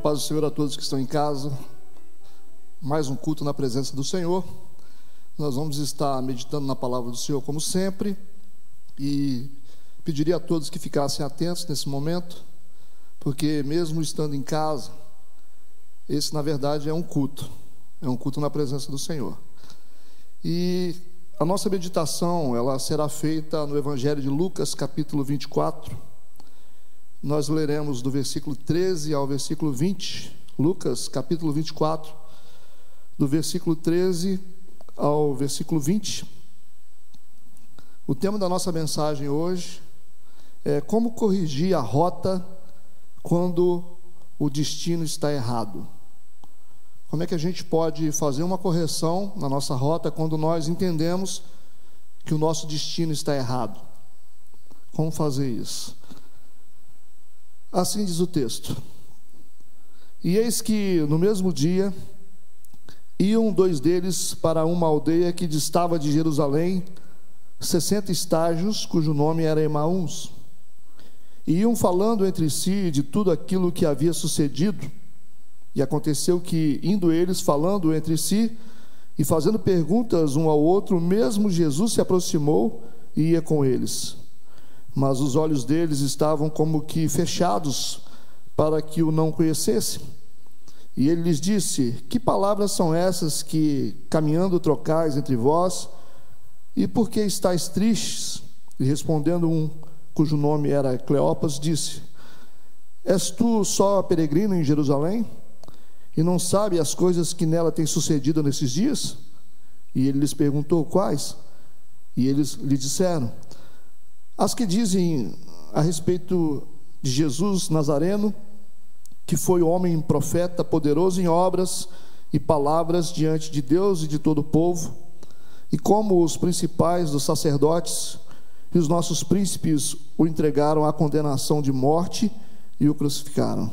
paz do Senhor a todos que estão em casa. Mais um culto na presença do Senhor. Nós vamos estar meditando na palavra do Senhor como sempre e pediria a todos que ficassem atentos nesse momento, porque mesmo estando em casa, esse na verdade é um culto. É um culto na presença do Senhor. E a nossa meditação, ela será feita no Evangelho de Lucas, capítulo 24 nós leremos do versículo 13 ao versículo 20, Lucas capítulo 24, do versículo 13 ao versículo 20. O tema da nossa mensagem hoje é como corrigir a rota quando o destino está errado. Como é que a gente pode fazer uma correção na nossa rota quando nós entendemos que o nosso destino está errado? Como fazer isso? Assim diz o texto. E eis que no mesmo dia iam dois deles para uma aldeia que distava de Jerusalém, sessenta estágios, cujo nome era Emaús. E iam falando entre si de tudo aquilo que havia sucedido. E aconteceu que, indo eles falando entre si e fazendo perguntas um ao outro, mesmo Jesus se aproximou e ia com eles mas os olhos deles estavam como que fechados para que o não conhecessem. E ele lhes disse: Que palavras são essas que, caminhando, trocais entre vós? E por que estáis tristes? E respondendo um, cujo nome era Cleopas, disse: És tu só peregrino em Jerusalém? E não sabe as coisas que nela têm sucedido nesses dias? E ele lhes perguntou: Quais? E eles lhe disseram: as que dizem a respeito de Jesus Nazareno, que foi homem profeta, poderoso em obras e palavras diante de Deus e de todo o povo, e como os principais dos sacerdotes e os nossos príncipes o entregaram à condenação de morte e o crucificaram.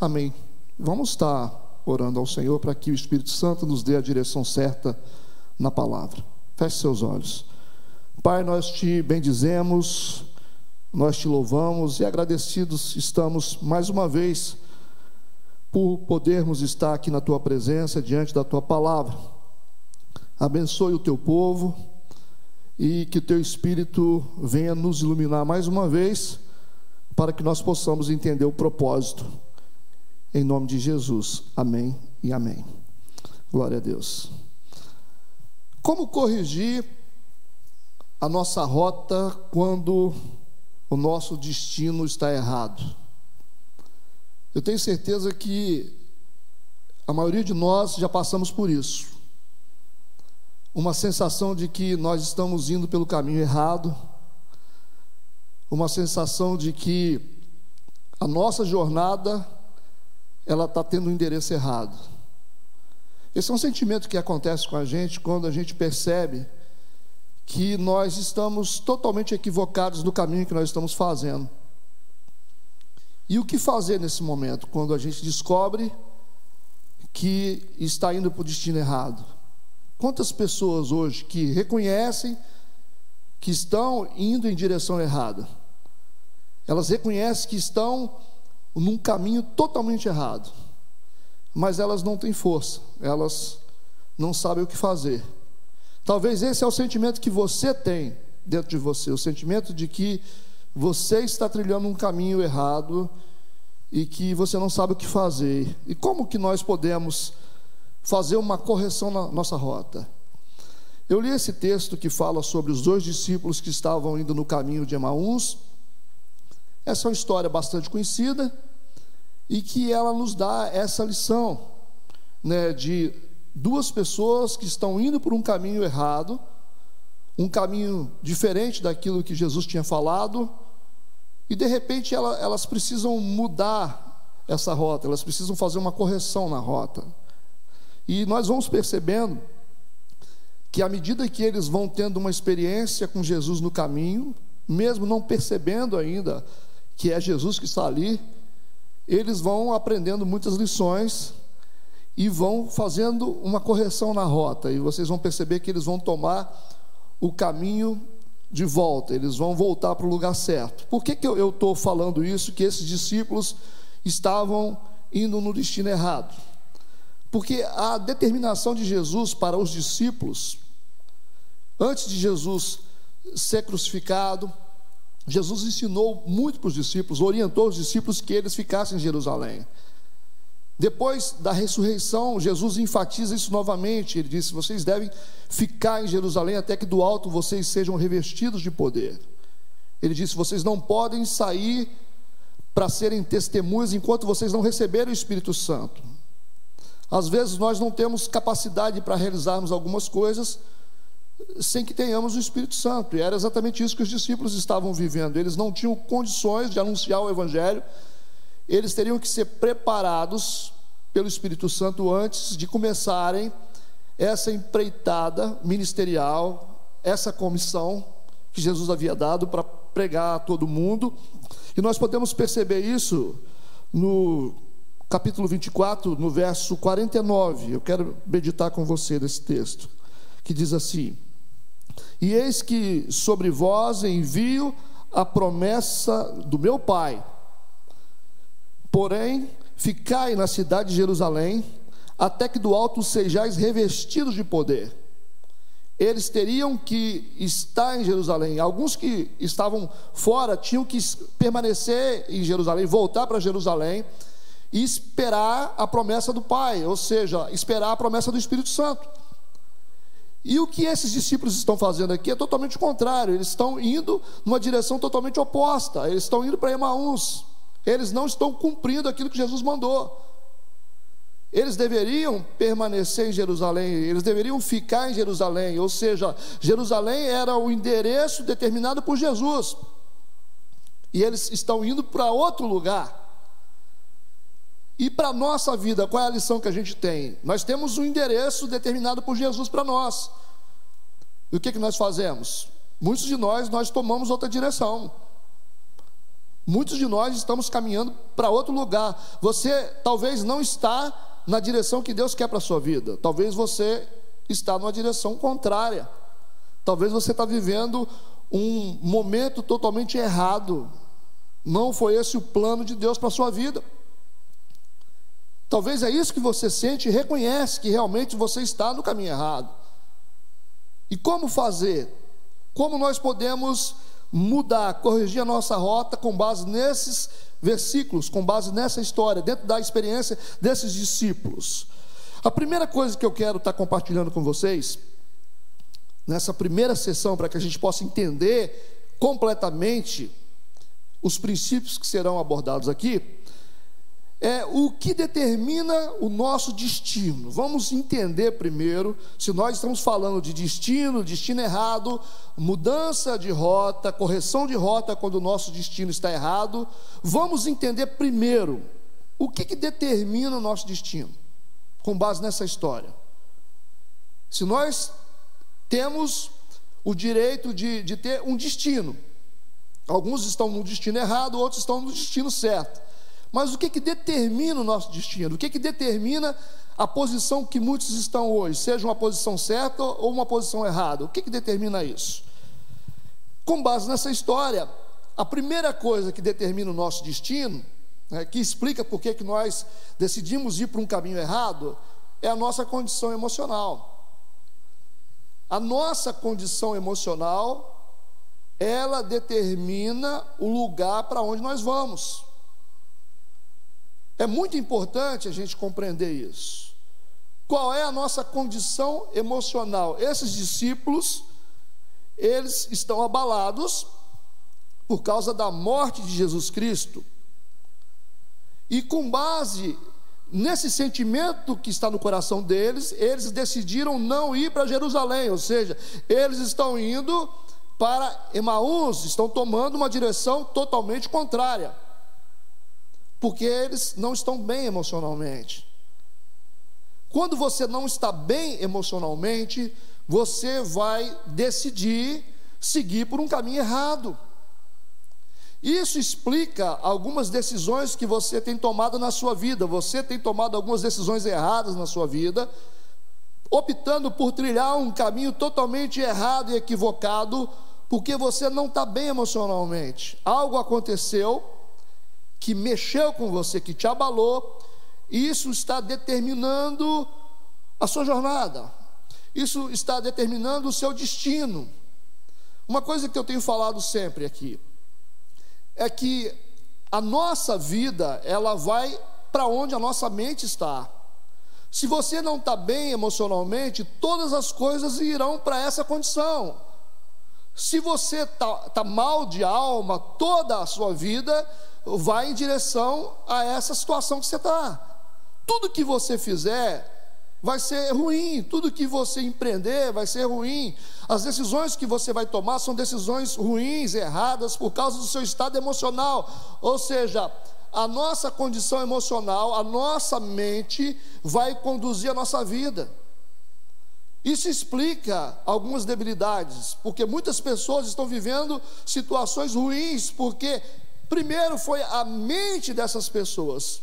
Amém. Vamos estar orando ao Senhor para que o Espírito Santo nos dê a direção certa na palavra. Feche seus olhos. Pai, nós te bendizemos, nós te louvamos e agradecidos estamos mais uma vez por podermos estar aqui na tua presença, diante da tua palavra. Abençoe o teu povo e que teu Espírito venha nos iluminar mais uma vez, para que nós possamos entender o propósito. Em nome de Jesus. Amém e amém. Glória a Deus. Como corrigir a nossa rota quando o nosso destino está errado. Eu tenho certeza que a maioria de nós já passamos por isso. Uma sensação de que nós estamos indo pelo caminho errado, uma sensação de que a nossa jornada ela está tendo um endereço errado. Esse é um sentimento que acontece com a gente quando a gente percebe que nós estamos totalmente equivocados no caminho que nós estamos fazendo. E o que fazer nesse momento, quando a gente descobre que está indo para o destino errado? Quantas pessoas hoje que reconhecem que estão indo em direção errada? Elas reconhecem que estão num caminho totalmente errado, mas elas não têm força, elas não sabem o que fazer. Talvez esse é o sentimento que você tem dentro de você, o sentimento de que você está trilhando um caminho errado e que você não sabe o que fazer. E como que nós podemos fazer uma correção na nossa rota? Eu li esse texto que fala sobre os dois discípulos que estavam indo no caminho de Emaús. Essa é uma história bastante conhecida e que ela nos dá essa lição, né, de duas pessoas que estão indo por um caminho errado, um caminho diferente daquilo que Jesus tinha falado, e de repente elas precisam mudar essa rota, elas precisam fazer uma correção na rota. E nós vamos percebendo que à medida que eles vão tendo uma experiência com Jesus no caminho, mesmo não percebendo ainda que é Jesus que está ali, eles vão aprendendo muitas lições e vão fazendo uma correção na rota, e vocês vão perceber que eles vão tomar o caminho de volta, eles vão voltar para o lugar certo. Por que, que eu estou falando isso? Que esses discípulos estavam indo no destino errado. Porque a determinação de Jesus para os discípulos, antes de Jesus ser crucificado, Jesus ensinou muito para os discípulos, orientou os discípulos que eles ficassem em Jerusalém. Depois da ressurreição, Jesus enfatiza isso novamente. Ele disse: Vocês devem ficar em Jerusalém até que do alto vocês sejam revestidos de poder. Ele disse: Vocês não podem sair para serem testemunhas enquanto vocês não receberem o Espírito Santo. Às vezes nós não temos capacidade para realizarmos algumas coisas sem que tenhamos o Espírito Santo. E era exatamente isso que os discípulos estavam vivendo. Eles não tinham condições de anunciar o Evangelho, eles teriam que ser preparados pelo Espírito Santo antes de começarem essa empreitada ministerial, essa comissão que Jesus havia dado para pregar a todo mundo. E nós podemos perceber isso no capítulo 24, no verso 49. Eu quero meditar com você nesse texto, que diz assim: E eis que sobre vós envio a promessa do meu Pai. Porém, ficai na cidade de Jerusalém, até que do alto sejais revestidos de poder eles teriam que estar em Jerusalém. Alguns que estavam fora tinham que permanecer em Jerusalém, voltar para Jerusalém e esperar a promessa do Pai, ou seja, esperar a promessa do Espírito Santo. E o que esses discípulos estão fazendo aqui é totalmente o contrário, eles estão indo numa direção totalmente oposta, eles estão indo para Emaús, eles não estão cumprindo aquilo que Jesus mandou. Eles deveriam permanecer em Jerusalém, eles deveriam ficar em Jerusalém, ou seja, Jerusalém era o endereço determinado por Jesus. E eles estão indo para outro lugar. E para a nossa vida, qual é a lição que a gente tem? Nós temos um endereço determinado por Jesus para nós. E o que, que nós fazemos? Muitos de nós, nós tomamos outra direção. Muitos de nós estamos caminhando para outro lugar. Você talvez não está na direção que Deus quer para a sua vida. Talvez você está numa direção contrária. Talvez você está vivendo um momento totalmente errado. Não foi esse o plano de Deus para a sua vida. Talvez é isso que você sente e reconhece que realmente você está no caminho errado. E como fazer? Como nós podemos mudar, corrigir a nossa rota com base nesses versículos com base nessa história, dentro da experiência desses discípulos. A primeira coisa que eu quero estar compartilhando com vocês, nessa primeira sessão, para que a gente possa entender completamente os princípios que serão abordados aqui, é o que determina o nosso destino. Vamos entender primeiro se nós estamos falando de destino, destino errado, mudança de rota, correção de rota quando o nosso destino está errado. Vamos entender primeiro o que, que determina o nosso destino, com base nessa história. Se nós temos o direito de, de ter um destino, alguns estão no destino errado, outros estão no destino certo. Mas o que, que determina o nosso destino? O que, que determina a posição que muitos estão hoje, seja uma posição certa ou uma posição errada? O que, que determina isso? Com base nessa história, a primeira coisa que determina o nosso destino, né, que explica por que, que nós decidimos ir para um caminho errado, é a nossa condição emocional. A nossa condição emocional, ela determina o lugar para onde nós vamos. É muito importante a gente compreender isso. Qual é a nossa condição emocional? Esses discípulos, eles estão abalados por causa da morte de Jesus Cristo. E com base nesse sentimento que está no coração deles, eles decidiram não ir para Jerusalém, ou seja, eles estão indo para Emaús, estão tomando uma direção totalmente contrária porque eles não estão bem emocionalmente. Quando você não está bem emocionalmente, você vai decidir seguir por um caminho errado. Isso explica algumas decisões que você tem tomado na sua vida. Você tem tomado algumas decisões erradas na sua vida, optando por trilhar um caminho totalmente errado e equivocado, porque você não está bem emocionalmente. Algo aconteceu que mexeu com você, que te abalou, isso está determinando a sua jornada, isso está determinando o seu destino. Uma coisa que eu tenho falado sempre aqui é que a nossa vida, ela vai para onde a nossa mente está. Se você não está bem emocionalmente, todas as coisas irão para essa condição. Se você está tá mal de alma, toda a sua vida vai em direção a essa situação que você está. Tudo que você fizer vai ser ruim, tudo que você empreender vai ser ruim. As decisões que você vai tomar são decisões ruins, erradas, por causa do seu estado emocional. Ou seja, a nossa condição emocional, a nossa mente vai conduzir a nossa vida. Isso explica algumas debilidades, porque muitas pessoas estão vivendo situações ruins, porque primeiro foi a mente dessas pessoas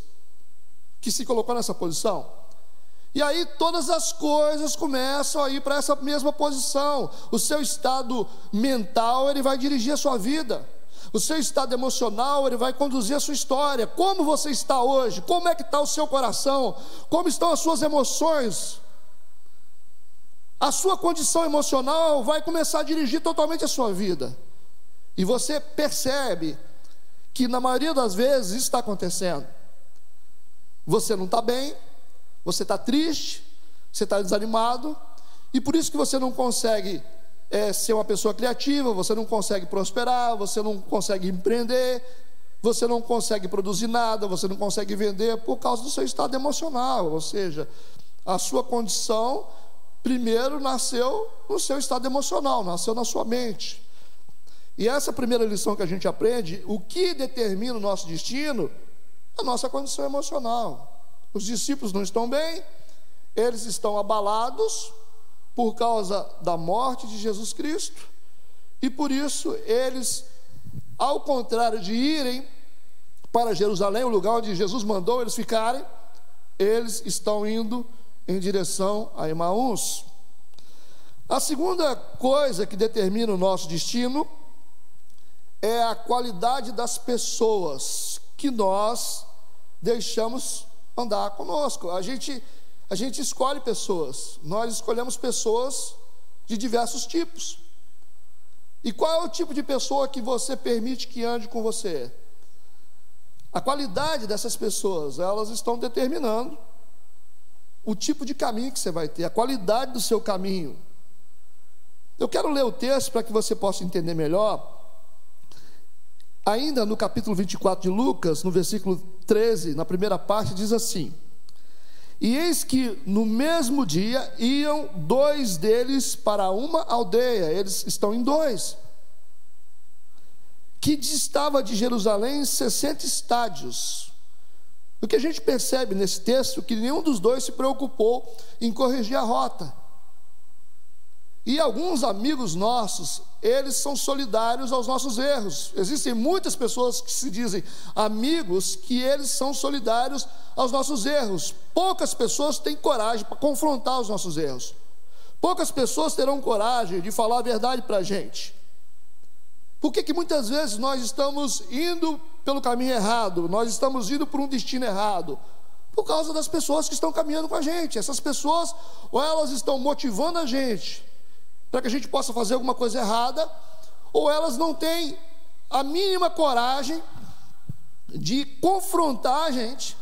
que se colocou nessa posição. E aí todas as coisas começam a ir para essa mesma posição. O seu estado mental, ele vai dirigir a sua vida. O seu estado emocional, ele vai conduzir a sua história. Como você está hoje? Como é que está o seu coração? Como estão as suas emoções? A sua condição emocional vai começar a dirigir totalmente a sua vida. E você percebe que na maioria das vezes isso está acontecendo. Você não está bem, você está triste, você está desanimado, e por isso que você não consegue é, ser uma pessoa criativa, você não consegue prosperar, você não consegue empreender, você não consegue produzir nada, você não consegue vender por causa do seu estado emocional, ou seja, a sua condição primeiro nasceu no seu estado emocional, nasceu na sua mente. E essa primeira lição que a gente aprende, o que determina o nosso destino, a nossa condição emocional. Os discípulos não estão bem, eles estão abalados, por causa da morte de Jesus Cristo, e por isso eles, ao contrário de irem para Jerusalém, o lugar onde Jesus mandou eles ficarem, eles estão indo em direção a Emaús. A segunda coisa que determina o nosso destino é a qualidade das pessoas que nós deixamos andar conosco. A gente a gente escolhe pessoas, nós escolhemos pessoas de diversos tipos. E qual é o tipo de pessoa que você permite que ande com você? A qualidade dessas pessoas, elas estão determinando o tipo de caminho que você vai ter, a qualidade do seu caminho. Eu quero ler o texto para que você possa entender melhor. Ainda no capítulo 24 de Lucas, no versículo 13, na primeira parte, diz assim: e eis que no mesmo dia iam dois deles para uma aldeia, eles estão em dois, que distava de Jerusalém 60 estádios. O que a gente percebe nesse texto é que nenhum dos dois se preocupou em corrigir a rota. E alguns amigos nossos, eles são solidários aos nossos erros. Existem muitas pessoas que se dizem amigos que eles são solidários aos nossos erros. Poucas pessoas têm coragem para confrontar os nossos erros. Poucas pessoas terão coragem de falar a verdade para a gente. Por que, que muitas vezes nós estamos indo pelo caminho errado, nós estamos indo por um destino errado? Por causa das pessoas que estão caminhando com a gente. Essas pessoas, ou elas estão motivando a gente para que a gente possa fazer alguma coisa errada, ou elas não têm a mínima coragem de confrontar a gente,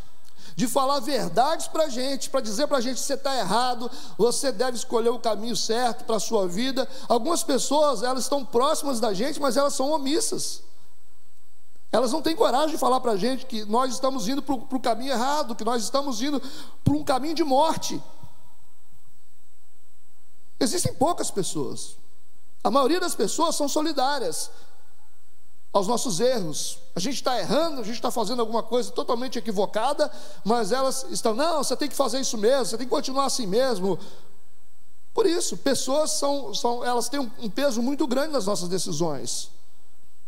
de falar verdades para a gente, para dizer para a gente: você está errado, você deve escolher o caminho certo para a sua vida. Algumas pessoas, elas estão próximas da gente, mas elas são omissas. Elas não têm coragem de falar para a gente que nós estamos indo para o caminho errado, que nós estamos indo para um caminho de morte. Existem poucas pessoas. A maioria das pessoas são solidárias aos nossos erros. A gente está errando, a gente está fazendo alguma coisa totalmente equivocada, mas elas estão, não, você tem que fazer isso mesmo, você tem que continuar assim mesmo. Por isso, pessoas são, são elas têm um peso muito grande nas nossas decisões.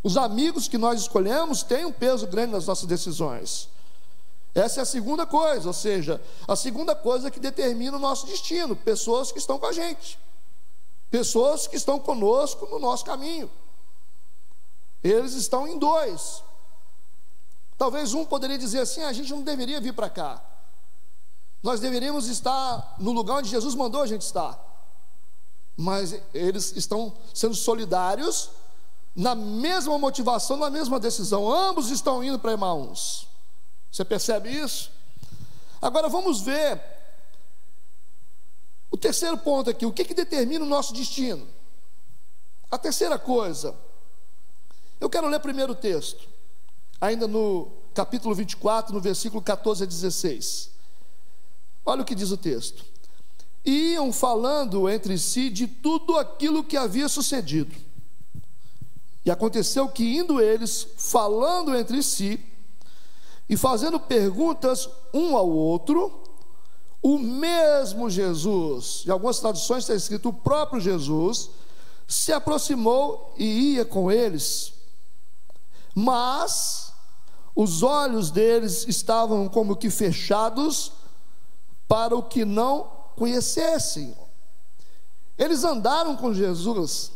Os amigos que nós escolhemos têm um peso grande nas nossas decisões. Essa é a segunda coisa, ou seja, a segunda coisa que determina o nosso destino: pessoas que estão com a gente, pessoas que estão conosco no nosso caminho. Eles estão em dois. Talvez um poderia dizer assim: ah, a gente não deveria vir para cá. Nós deveríamos estar no lugar onde Jesus mandou a gente estar. Mas eles estão sendo solidários na mesma motivação, na mesma decisão. Ambos estão indo para Emaús. Você percebe isso? Agora vamos ver o terceiro ponto aqui: o que, que determina o nosso destino? A terceira coisa, eu quero ler primeiro o texto, ainda no capítulo 24, no versículo 14 a 16. Olha o que diz o texto. Iam falando entre si de tudo aquilo que havia sucedido. E aconteceu que, indo eles, falando entre si e fazendo perguntas um ao outro, o mesmo Jesus, em algumas traduções está escrito o próprio Jesus, se aproximou e ia com eles, mas os olhos deles estavam como que fechados para o que não conhecessem. Eles andaram com Jesus,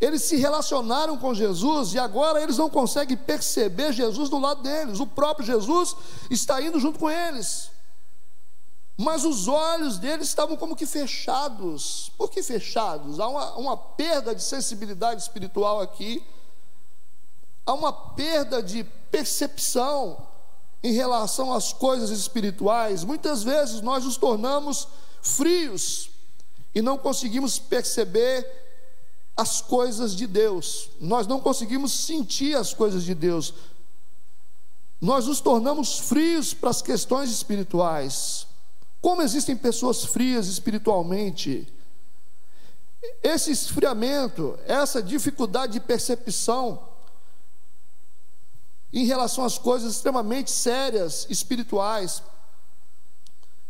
eles se relacionaram com Jesus e agora eles não conseguem perceber Jesus do lado deles. O próprio Jesus está indo junto com eles. Mas os olhos deles estavam como que fechados. Por que fechados? Há uma, uma perda de sensibilidade espiritual aqui. Há uma perda de percepção em relação às coisas espirituais, muitas vezes nós nos tornamos frios e não conseguimos perceber as coisas de Deus, nós não conseguimos sentir as coisas de Deus, nós nos tornamos frios para as questões espirituais. Como existem pessoas frias espiritualmente, esse esfriamento, essa dificuldade de percepção, em relação às coisas extremamente sérias, espirituais,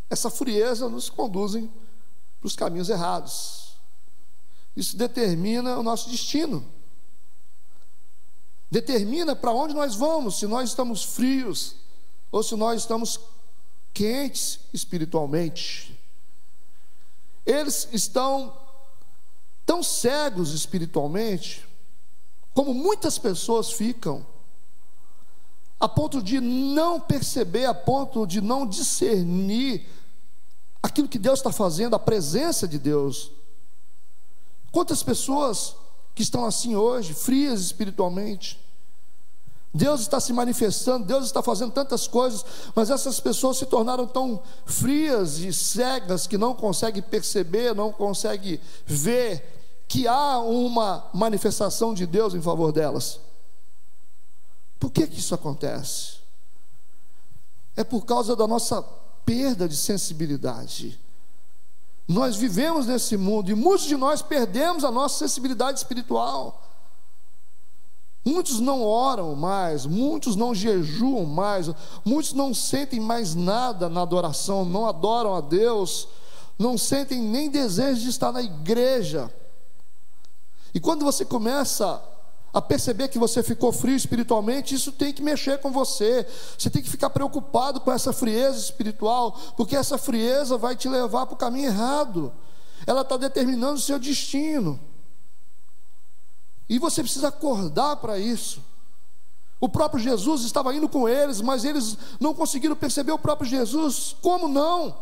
essa frieza nos conduzem para os caminhos errados. Isso determina o nosso destino. Determina para onde nós vamos, se nós estamos frios ou se nós estamos quentes espiritualmente. Eles estão tão cegos espiritualmente, como muitas pessoas ficam a ponto de não perceber, a ponto de não discernir aquilo que Deus está fazendo, a presença de Deus. Quantas pessoas que estão assim hoje, frias espiritualmente? Deus está se manifestando, Deus está fazendo tantas coisas, mas essas pessoas se tornaram tão frias e cegas que não conseguem perceber, não conseguem ver que há uma manifestação de Deus em favor delas. Por que, que isso acontece? É por causa da nossa perda de sensibilidade. Nós vivemos nesse mundo e muitos de nós perdemos a nossa sensibilidade espiritual. Muitos não oram mais, muitos não jejuam mais, muitos não sentem mais nada na adoração, não adoram a Deus, não sentem nem desejo de estar na igreja. E quando você começa a perceber que você ficou frio espiritualmente, isso tem que mexer com você. Você tem que ficar preocupado com essa frieza espiritual, porque essa frieza vai te levar para o caminho errado. Ela está determinando o seu destino. E você precisa acordar para isso. O próprio Jesus estava indo com eles, mas eles não conseguiram perceber o próprio Jesus. Como não?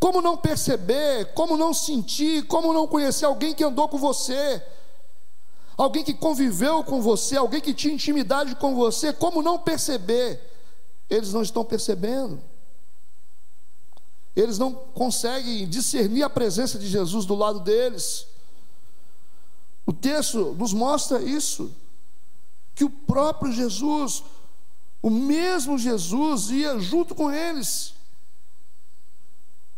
Como não perceber? Como não sentir? Como não conhecer alguém que andou com você? Alguém que conviveu com você, alguém que tinha intimidade com você, como não perceber? Eles não estão percebendo. Eles não conseguem discernir a presença de Jesus do lado deles. O texto nos mostra isso, que o próprio Jesus, o mesmo Jesus, ia junto com eles,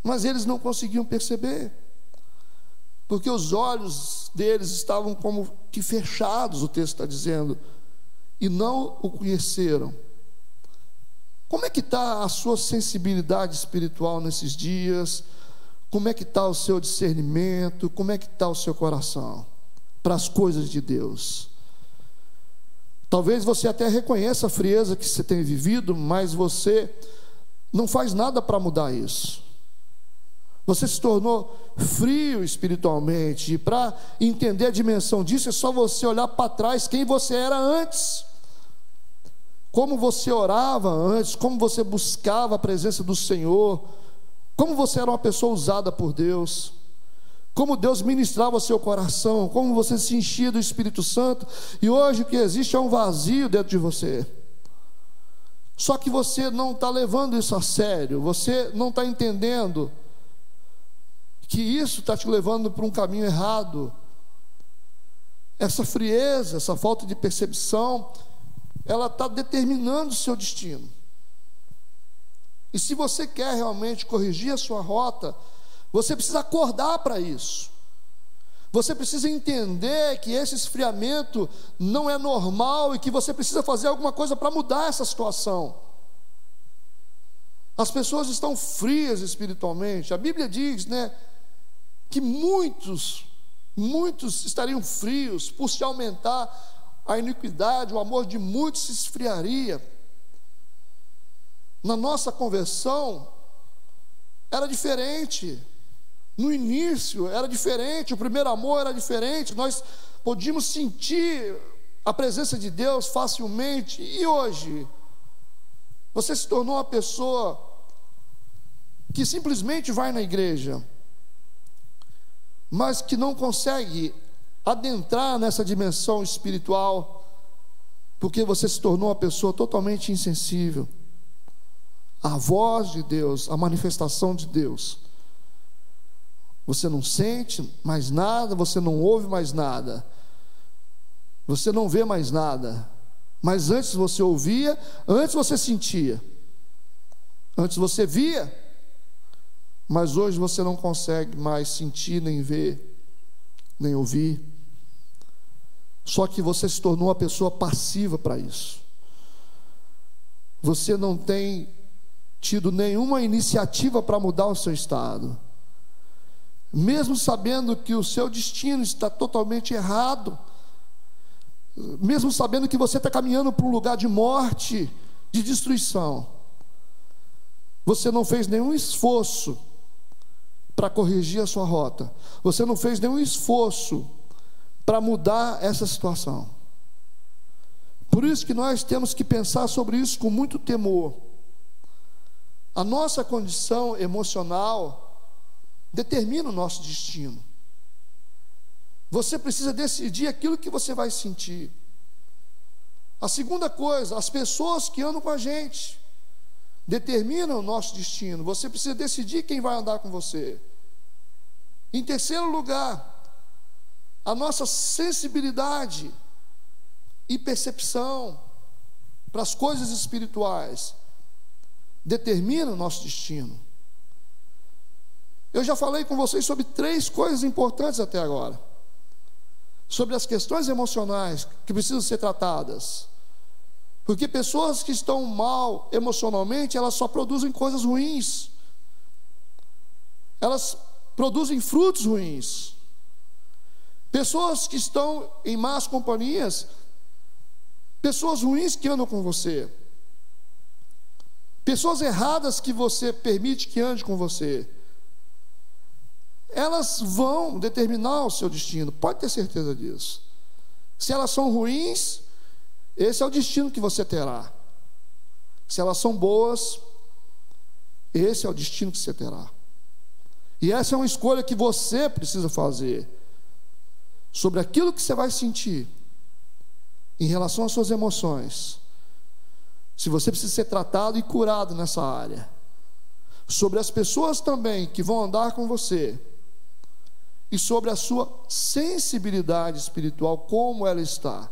mas eles não conseguiam perceber porque os olhos deles estavam como que fechados, o texto está dizendo, e não o conheceram. Como é que está a sua sensibilidade espiritual nesses dias? Como é que está o seu discernimento? Como é que está o seu coração para as coisas de Deus? Talvez você até reconheça a frieza que você tem vivido, mas você não faz nada para mudar isso. Você se tornou frio espiritualmente. E para entender a dimensão disso, é só você olhar para trás quem você era antes. como você orava antes, como você buscava a presença do Senhor, como você era uma pessoa usada por Deus, como Deus ministrava o seu coração, como você se enchia do Espírito Santo, e hoje o que existe é um vazio dentro de você. Só que você não está levando isso a sério, você não está entendendo que isso está te levando para um caminho errado. Essa frieza, essa falta de percepção, ela está determinando o seu destino. E se você quer realmente corrigir a sua rota, você precisa acordar para isso. Você precisa entender que esse esfriamento não é normal e que você precisa fazer alguma coisa para mudar essa situação. As pessoas estão frias espiritualmente. A Bíblia diz, né, que muitos, muitos estariam frios por se aumentar a iniquidade, o amor de muitos se esfriaria. Na nossa conversão, era diferente. No início era diferente, o primeiro amor era diferente, nós podíamos sentir a presença de Deus facilmente. E hoje, você se tornou uma pessoa que simplesmente vai na igreja, mas que não consegue adentrar nessa dimensão espiritual, porque você se tornou uma pessoa totalmente insensível. À voz de Deus, à manifestação de Deus. Você não sente mais nada, você não ouve mais nada, você não vê mais nada, mas antes você ouvia, antes você sentia, antes você via, mas hoje você não consegue mais sentir, nem ver, nem ouvir. Só que você se tornou uma pessoa passiva para isso. Você não tem tido nenhuma iniciativa para mudar o seu estado. Mesmo sabendo que o seu destino está totalmente errado, mesmo sabendo que você está caminhando para um lugar de morte, de destruição, você não fez nenhum esforço para corrigir a sua rota, você não fez nenhum esforço para mudar essa situação. Por isso que nós temos que pensar sobre isso com muito temor. A nossa condição emocional determina o nosso destino. Você precisa decidir aquilo que você vai sentir. A segunda coisa, as pessoas que andam com a gente determinam o nosso destino. Você precisa decidir quem vai andar com você. Em terceiro lugar, a nossa sensibilidade e percepção para as coisas espirituais determina o nosso destino. Eu já falei com vocês sobre três coisas importantes até agora. Sobre as questões emocionais que precisam ser tratadas. Porque pessoas que estão mal emocionalmente, elas só produzem coisas ruins. Elas produzem frutos ruins. Pessoas que estão em más companhias, pessoas ruins que andam com você, pessoas erradas que você permite que ande com você, elas vão determinar o seu destino, pode ter certeza disso. Se elas são ruins, esse é o destino que você terá. Se elas são boas, esse é o destino que você terá. E essa é uma escolha que você precisa fazer sobre aquilo que você vai sentir em relação às suas emoções, se você precisa ser tratado e curado nessa área, sobre as pessoas também que vão andar com você, e sobre a sua sensibilidade espiritual, como ela está.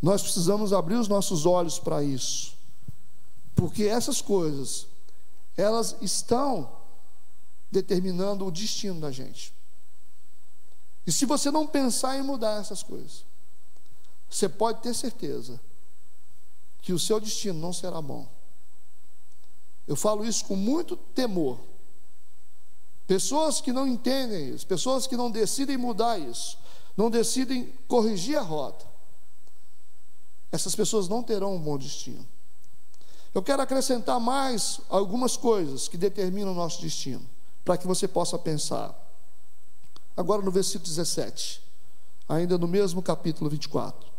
Nós precisamos abrir os nossos olhos para isso, porque essas coisas, elas estão determinando o destino da gente. E se você não pensar em mudar essas coisas, você pode ter certeza que o seu destino não será bom. Eu falo isso com muito temor. Pessoas que não entendem isso, pessoas que não decidem mudar isso, não decidem corrigir a rota, essas pessoas não terão um bom destino. Eu quero acrescentar mais algumas coisas que determinam o nosso destino, para que você possa pensar. Agora no versículo 17, ainda no mesmo capítulo 24.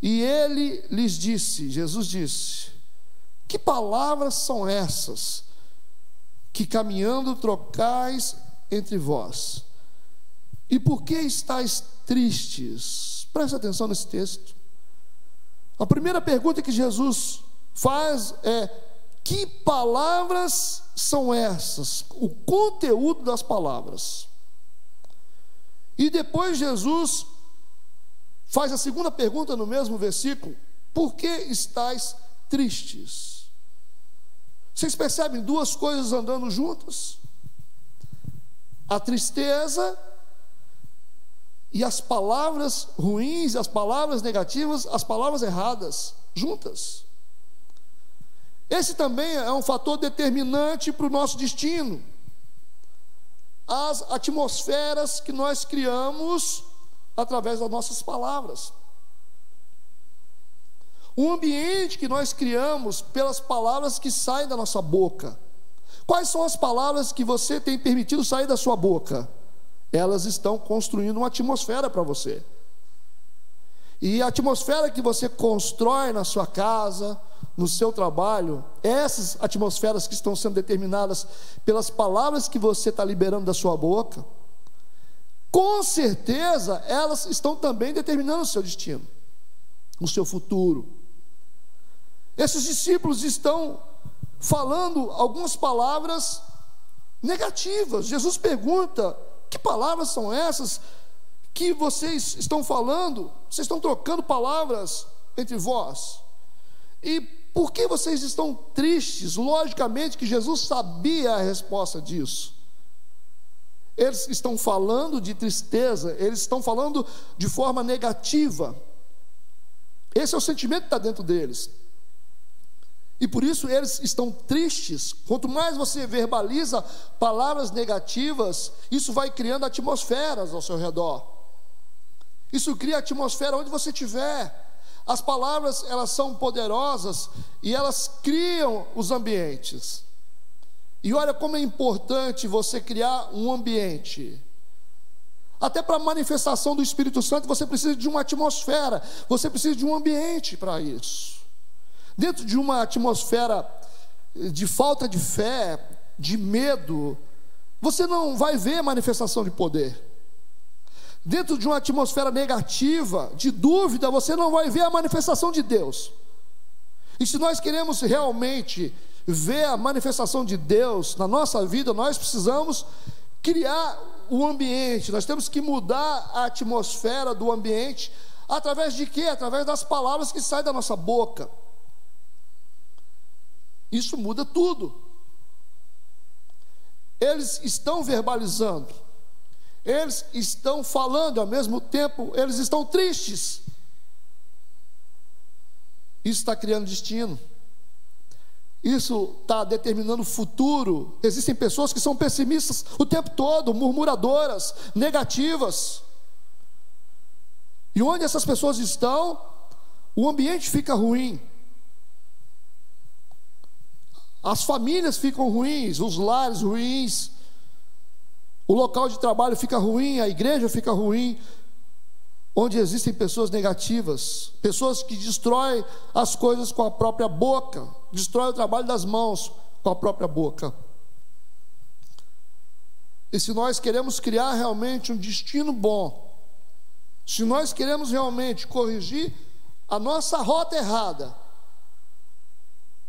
E ele lhes disse, Jesus disse: Que palavras são essas que caminhando trocais entre vós? E por que estáis tristes? Preste atenção nesse texto. A primeira pergunta que Jesus faz é: que palavras são essas? O conteúdo das palavras. E depois Jesus faz a segunda pergunta no mesmo versículo: Por que estáis tristes? Vocês percebem duas coisas andando juntas? A tristeza e as palavras ruins, as palavras negativas, as palavras erradas, juntas. Esse também é um fator determinante para o nosso destino. As atmosferas que nós criamos através das nossas palavras. O ambiente que nós criamos pelas palavras que saem da nossa boca. Quais são as palavras que você tem permitido sair da sua boca? Elas estão construindo uma atmosfera para você. E a atmosfera que você constrói na sua casa, no seu trabalho, essas atmosferas que estão sendo determinadas pelas palavras que você está liberando da sua boca, com certeza elas estão também determinando o seu destino, o seu futuro. Esses discípulos estão falando algumas palavras negativas. Jesus pergunta que palavras são essas que vocês estão falando? Vocês estão trocando palavras entre vós. E por que vocês estão tristes? Logicamente que Jesus sabia a resposta disso. Eles estão falando de tristeza, eles estão falando de forma negativa. Esse é o sentimento que está dentro deles. E por isso eles estão tristes. Quanto mais você verbaliza palavras negativas, isso vai criando atmosferas ao seu redor. Isso cria atmosfera onde você estiver. As palavras, elas são poderosas e elas criam os ambientes. E olha como é importante você criar um ambiente. Até para a manifestação do Espírito Santo, você precisa de uma atmosfera, você precisa de um ambiente para isso. Dentro de uma atmosfera de falta de fé, de medo, você não vai ver manifestação de poder. Dentro de uma atmosfera negativa, de dúvida, você não vai ver a manifestação de Deus. E se nós queremos realmente ver a manifestação de Deus na nossa vida, nós precisamos criar o ambiente, nós temos que mudar a atmosfera do ambiente, através de quê? Através das palavras que saem da nossa boca. Isso muda tudo. Eles estão verbalizando, eles estão falando, ao mesmo tempo, eles estão tristes. Isso está criando destino. Isso está determinando o futuro. Existem pessoas que são pessimistas o tempo todo, murmuradoras, negativas. E onde essas pessoas estão, o ambiente fica ruim. As famílias ficam ruins, os lares ruins, o local de trabalho fica ruim, a igreja fica ruim, onde existem pessoas negativas, pessoas que destroem as coisas com a própria boca, destroem o trabalho das mãos com a própria boca. E se nós queremos criar realmente um destino bom, se nós queremos realmente corrigir a nossa rota errada,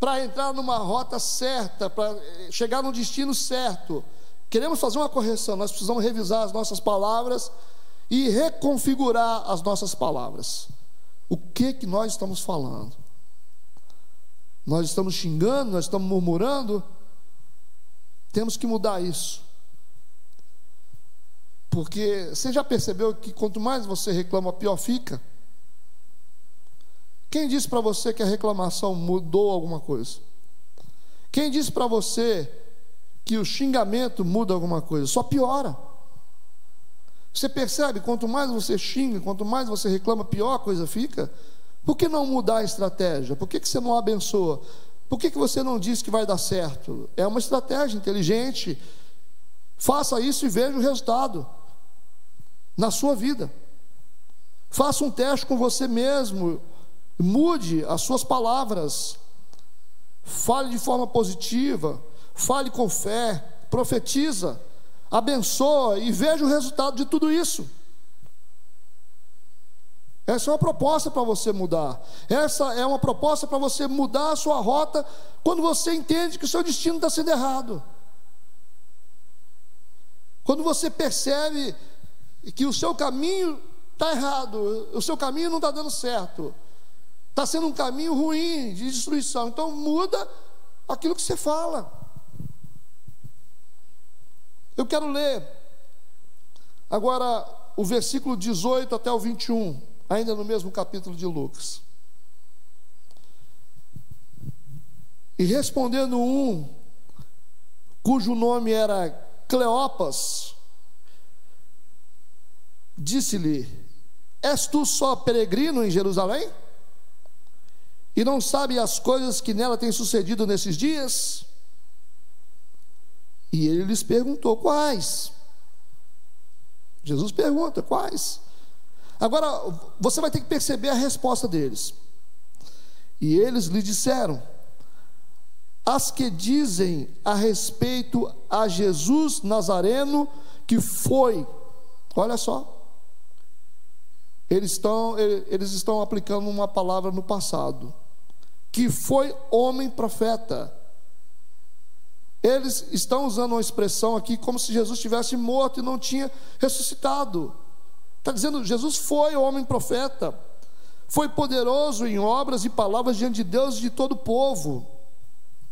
para entrar numa rota certa, para chegar no destino certo. Queremos fazer uma correção, nós precisamos revisar as nossas palavras e reconfigurar as nossas palavras. O que que nós estamos falando? Nós estamos xingando, nós estamos murmurando? Temos que mudar isso. Porque você já percebeu que quanto mais você reclama, pior fica? Quem disse para você que a reclamação mudou alguma coisa? Quem disse para você que o xingamento muda alguma coisa? Só piora. Você percebe? Quanto mais você xinga, quanto mais você reclama, pior a coisa fica. Por que não mudar a estratégia? Por que, que você não abençoa? Por que, que você não diz que vai dar certo? É uma estratégia inteligente. Faça isso e veja o resultado na sua vida. Faça um teste com você mesmo Mude as suas palavras. Fale de forma positiva, fale com fé, profetiza, abençoa e veja o resultado de tudo isso. Essa é uma proposta para você mudar. Essa é uma proposta para você mudar a sua rota quando você entende que o seu destino está sendo errado. Quando você percebe que o seu caminho está errado, o seu caminho não está dando certo, está sendo um caminho ruim de destruição. Então muda aquilo que você fala. Eu quero ler agora o versículo 18 até o 21 ainda no mesmo capítulo de Lucas. E respondendo um, cujo nome era Cleopas, disse-lhe: És tu só peregrino em Jerusalém? E não sabe as coisas que nela têm sucedido nesses dias? E ele lhes perguntou: Quais? Jesus pergunta: Quais? Agora, você vai ter que perceber a resposta deles. E eles lhe disseram: As que dizem a respeito a Jesus Nazareno, que foi, olha só, eles estão, eles estão aplicando uma palavra no passado, que foi homem profeta. Eles estão usando uma expressão aqui como se Jesus tivesse morto e não tinha ressuscitado. Está dizendo, Jesus foi homem profeta, foi poderoso em obras e palavras diante de Deus e de todo o povo.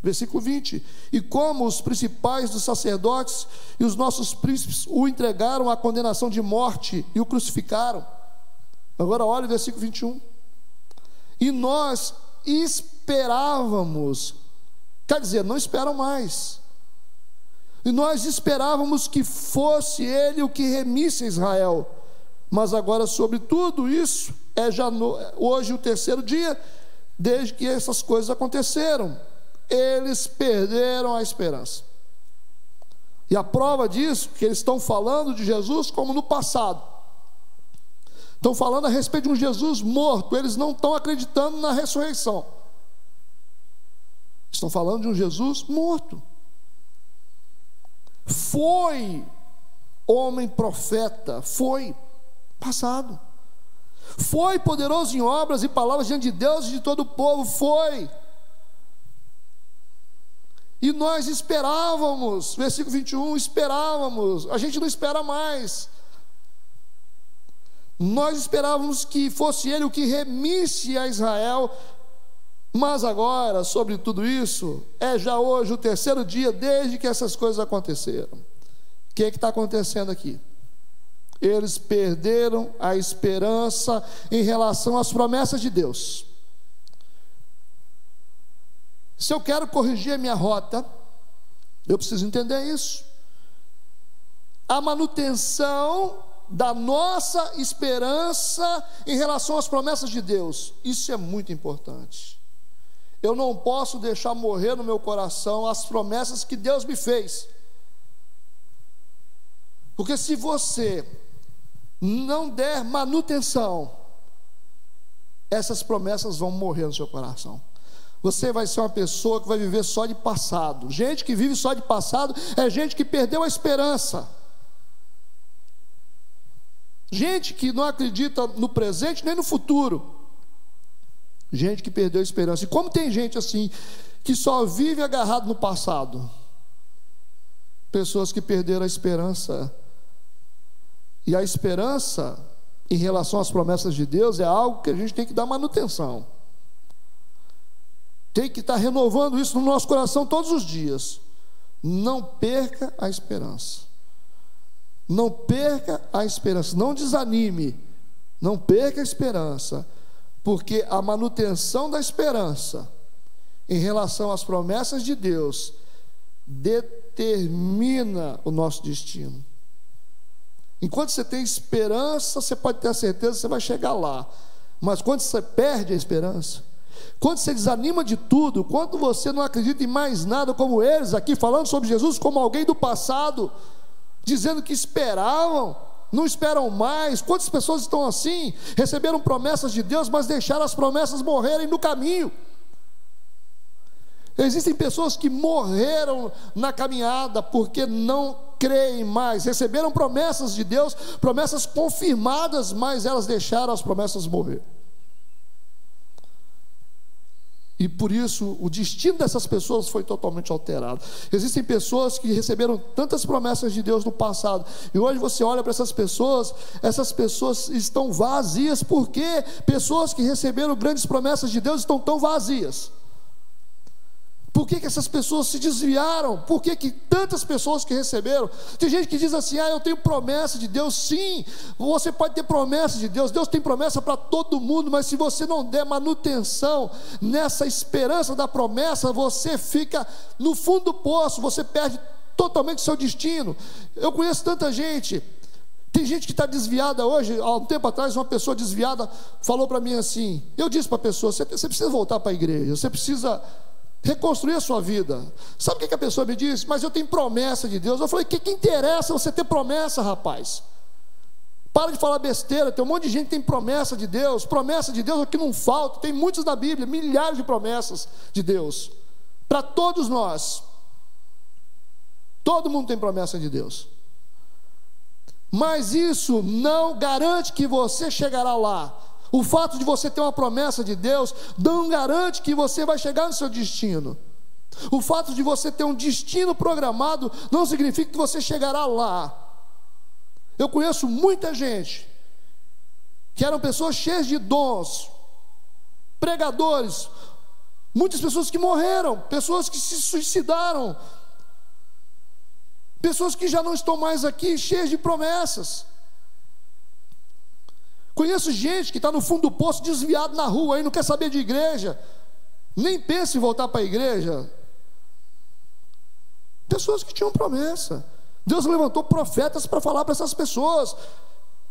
Versículo 20: E como os principais dos sacerdotes e os nossos príncipes o entregaram à condenação de morte e o crucificaram. Agora olha o versículo 21. E nós esperávamos, quer dizer, não esperam mais. E nós esperávamos que fosse ele o que remisse Israel. Mas agora, sobre tudo isso, é já no, hoje o terceiro dia, desde que essas coisas aconteceram. Eles perderam a esperança. E a prova disso, que eles estão falando de Jesus como no passado. Estão falando a respeito de um Jesus morto, eles não estão acreditando na ressurreição. Estão falando de um Jesus morto. Foi homem profeta, foi Passado. Foi poderoso em obras e palavras diante de Deus e de todo o povo. Foi. E nós esperávamos, versículo 21, esperávamos, a gente não espera mais. Nós esperávamos que fosse Ele o que remisse a Israel, mas agora, sobre tudo isso, é já hoje o terceiro dia desde que essas coisas aconteceram. O que é está acontecendo aqui? Eles perderam a esperança em relação às promessas de Deus. Se eu quero corrigir a minha rota, eu preciso entender isso. A manutenção da nossa esperança em relação às promessas de Deus, isso é muito importante. Eu não posso deixar morrer no meu coração as promessas que Deus me fez. Porque se você não der manutenção, essas promessas vão morrer no seu coração. Você vai ser uma pessoa que vai viver só de passado. Gente que vive só de passado é gente que perdeu a esperança. Gente que não acredita no presente nem no futuro. Gente que perdeu a esperança. E como tem gente assim que só vive agarrado no passado? Pessoas que perderam a esperança e a esperança em relação às promessas de Deus é algo que a gente tem que dar manutenção. Tem que estar renovando isso no nosso coração todos os dias. Não perca a esperança. Não perca a esperança. Não desanime. Não perca a esperança. Porque a manutenção da esperança em relação às promessas de Deus determina o nosso destino. Enquanto você tem esperança, você pode ter a certeza que você vai chegar lá. Mas quando você perde a esperança, quando você desanima de tudo, quando você não acredita em mais nada, como eles aqui falando sobre Jesus como alguém do passado, dizendo que esperavam, não esperam mais. Quantas pessoas estão assim? Receberam promessas de Deus, mas deixaram as promessas morrerem no caminho. Existem pessoas que morreram na caminhada porque não creem mais, receberam promessas de Deus, promessas confirmadas, mas elas deixaram as promessas morrer. E por isso o destino dessas pessoas foi totalmente alterado. Existem pessoas que receberam tantas promessas de Deus no passado, e hoje você olha para essas pessoas, essas pessoas estão vazias, porque pessoas que receberam grandes promessas de Deus estão tão vazias. Por que, que essas pessoas se desviaram? Por que, que tantas pessoas que receberam? Tem gente que diz assim: ah, eu tenho promessa de Deus. Sim, você pode ter promessa de Deus. Deus tem promessa para todo mundo, mas se você não der manutenção nessa esperança da promessa, você fica no fundo do poço, você perde totalmente seu destino. Eu conheço tanta gente. Tem gente que está desviada hoje. Há um tempo atrás, uma pessoa desviada falou para mim assim: eu disse para a pessoa, você precisa voltar para a igreja, você precisa reconstruir a sua vida. Sabe o que a pessoa me disse? Mas eu tenho promessa de Deus. Eu falei: que, que interessa você ter promessa, rapaz? Para de falar besteira, tem um monte de gente que tem promessa de Deus, promessa de Deus é o que não falta, tem muitos na Bíblia, milhares de promessas de Deus, para todos nós. Todo mundo tem promessa de Deus. Mas isso não garante que você chegará lá. O fato de você ter uma promessa de Deus não garante que você vai chegar no seu destino. O fato de você ter um destino programado não significa que você chegará lá. Eu conheço muita gente que eram pessoas cheias de dons, pregadores, muitas pessoas que morreram, pessoas que se suicidaram, pessoas que já não estão mais aqui, cheias de promessas. Conheço gente que está no fundo do poço, desviado na rua, aí não quer saber de igreja, nem pensa em voltar para a igreja. Pessoas que tinham promessa. Deus levantou profetas para falar para essas pessoas.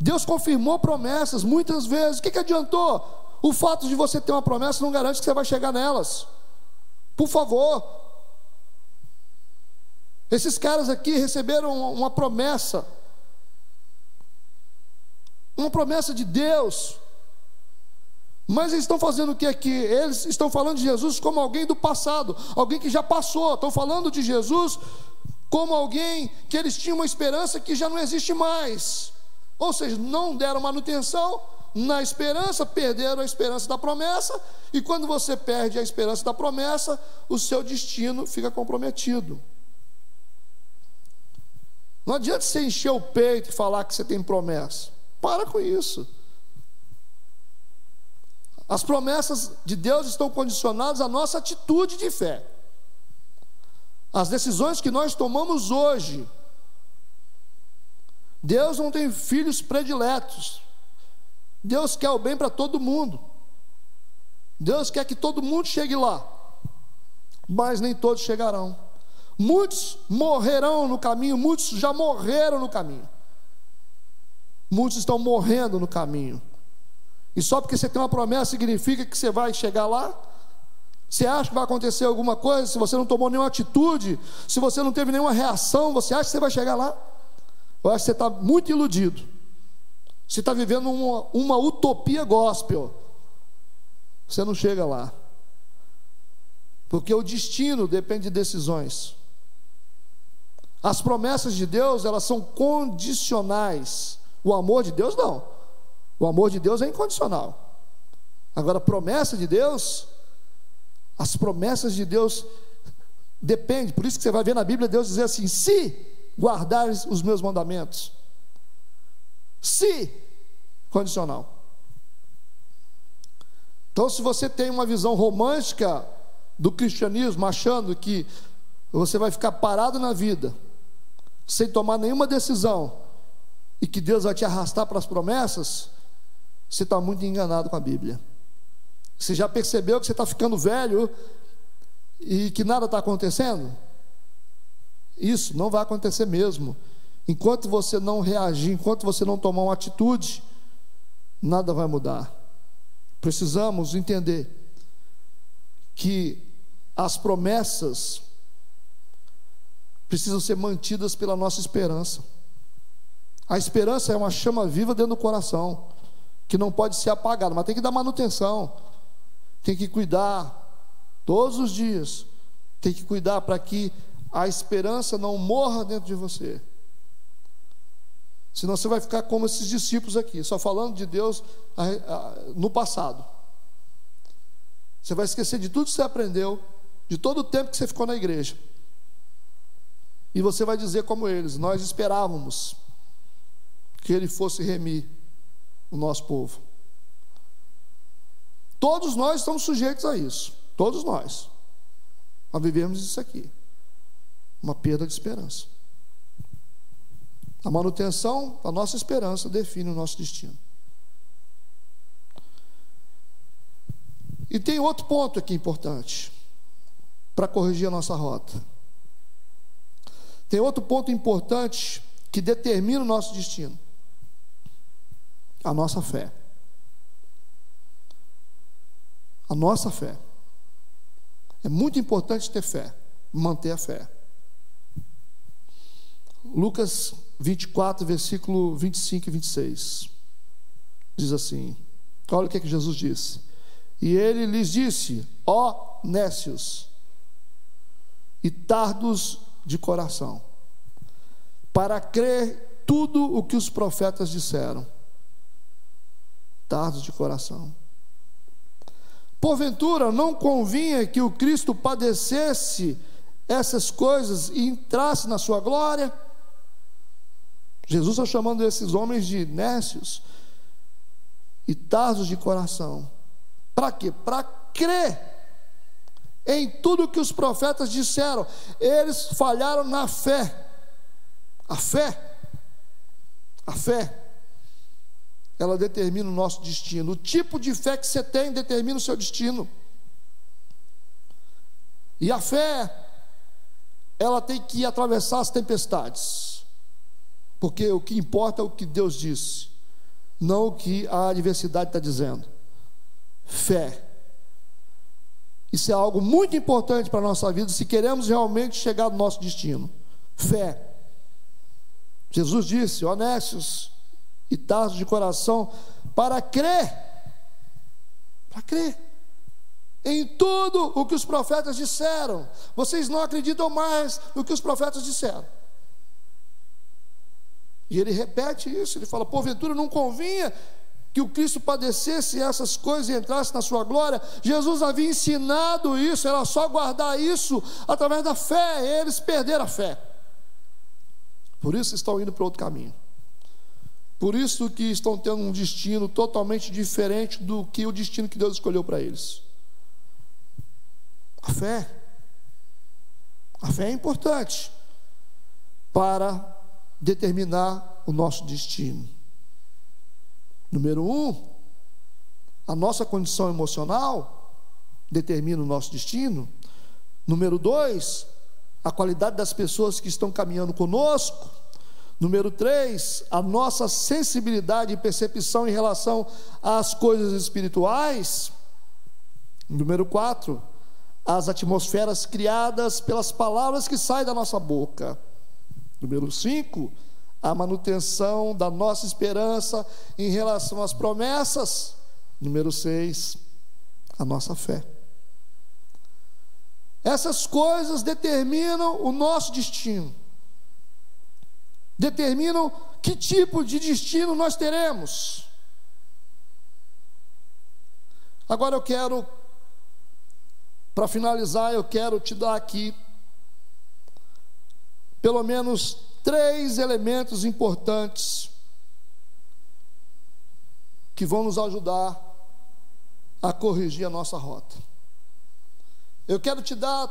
Deus confirmou promessas muitas vezes. O que, que adiantou? O fato de você ter uma promessa não garante que você vai chegar nelas. Por favor. Esses caras aqui receberam uma promessa uma promessa de Deus. Mas eles estão fazendo o que aqui? Eles estão falando de Jesus como alguém do passado, alguém que já passou. Estão falando de Jesus como alguém que eles tinham uma esperança que já não existe mais. Ou seja, não deram manutenção na esperança, perderam a esperança da promessa, e quando você perde a esperança da promessa, o seu destino fica comprometido. Não adianta você encher o peito e falar que você tem promessa. Para com isso. As promessas de Deus estão condicionadas à nossa atitude de fé. As decisões que nós tomamos hoje. Deus não tem filhos prediletos. Deus quer o bem para todo mundo. Deus quer que todo mundo chegue lá. Mas nem todos chegarão. Muitos morrerão no caminho, muitos já morreram no caminho. Muitos estão morrendo no caminho. E só porque você tem uma promessa significa que você vai chegar lá? Você acha que vai acontecer alguma coisa se você não tomou nenhuma atitude, se você não teve nenhuma reação, você acha que você vai chegar lá? Eu acho que você está muito iludido. Você está vivendo uma, uma utopia gospel. Você não chega lá. Porque o destino depende de decisões. As promessas de Deus, elas são condicionais. O amor de Deus não. O amor de Deus é incondicional. Agora, a promessa de Deus, as promessas de Deus depende. Por isso que você vai ver na Bíblia Deus dizer assim: se guardares os meus mandamentos. Se condicional. Então, se você tem uma visão romântica do cristianismo, achando que você vai ficar parado na vida, sem tomar nenhuma decisão, e que Deus vai te arrastar para as promessas, você está muito enganado com a Bíblia. Você já percebeu que você está ficando velho e que nada está acontecendo? Isso não vai acontecer mesmo. Enquanto você não reagir, enquanto você não tomar uma atitude, nada vai mudar. Precisamos entender que as promessas precisam ser mantidas pela nossa esperança. A esperança é uma chama viva dentro do coração, que não pode ser apagada, mas tem que dar manutenção, tem que cuidar todos os dias, tem que cuidar para que a esperança não morra dentro de você. Senão você vai ficar como esses discípulos aqui, só falando de Deus no passado. Você vai esquecer de tudo que você aprendeu, de todo o tempo que você ficou na igreja. E você vai dizer como eles: Nós esperávamos que Ele fosse remir o nosso povo. Todos nós estamos sujeitos a isso, todos nós. Nós vivemos isso aqui, uma perda de esperança. A manutenção da nossa esperança define o nosso destino. E tem outro ponto aqui importante para corrigir a nossa rota. Tem outro ponto importante que determina o nosso destino: a nossa fé. A nossa fé. É muito importante ter fé, manter a fé. Lucas 24, versículo 25 e 26. Diz assim: Olha o que, é que Jesus disse. E ele lhes disse: Ó nécios e tardos de coração, para crer tudo o que os profetas disseram. Tardos de coração. Porventura não convinha que o Cristo padecesse essas coisas e entrasse na sua glória? Jesus está chamando esses homens de nécios e tardos de coração. Para quê? Para crer em tudo que os profetas disseram. Eles falharam na fé. A fé, a fé, ela determina o nosso destino. O tipo de fé que você tem determina o seu destino. E a fé, ela tem que atravessar as tempestades. Porque o que importa é o que Deus disse, não o que a adversidade está dizendo. Fé. Isso é algo muito importante para a nossa vida se queremos realmente chegar no nosso destino. Fé. Jesus disse: honestos e tardos de coração, para crer, para crer em tudo o que os profetas disseram. Vocês não acreditam mais no que os profetas disseram. E ele repete isso, ele fala: porventura não convinha que o Cristo padecesse essas coisas e entrasse na sua glória. Jesus havia ensinado isso, era só guardar isso através da fé. Eles perderam a fé. Por isso estão indo para outro caminho. Por isso que estão tendo um destino totalmente diferente do que o destino que Deus escolheu para eles. A fé. A fé é importante para determinar o nosso destino. Número um, a nossa condição emocional determina o nosso destino. Número dois, a qualidade das pessoas que estão caminhando conosco. Número três, a nossa sensibilidade e percepção em relação às coisas espirituais. Número quatro, as atmosferas criadas pelas palavras que saem da nossa boca. Número cinco, a manutenção da nossa esperança em relação às promessas. Número seis, a nossa fé. Essas coisas determinam o nosso destino, determinam que tipo de destino nós teremos. Agora eu quero, para finalizar, eu quero te dar aqui pelo menos três elementos importantes que vão nos ajudar a corrigir a nossa rota. Eu quero te dar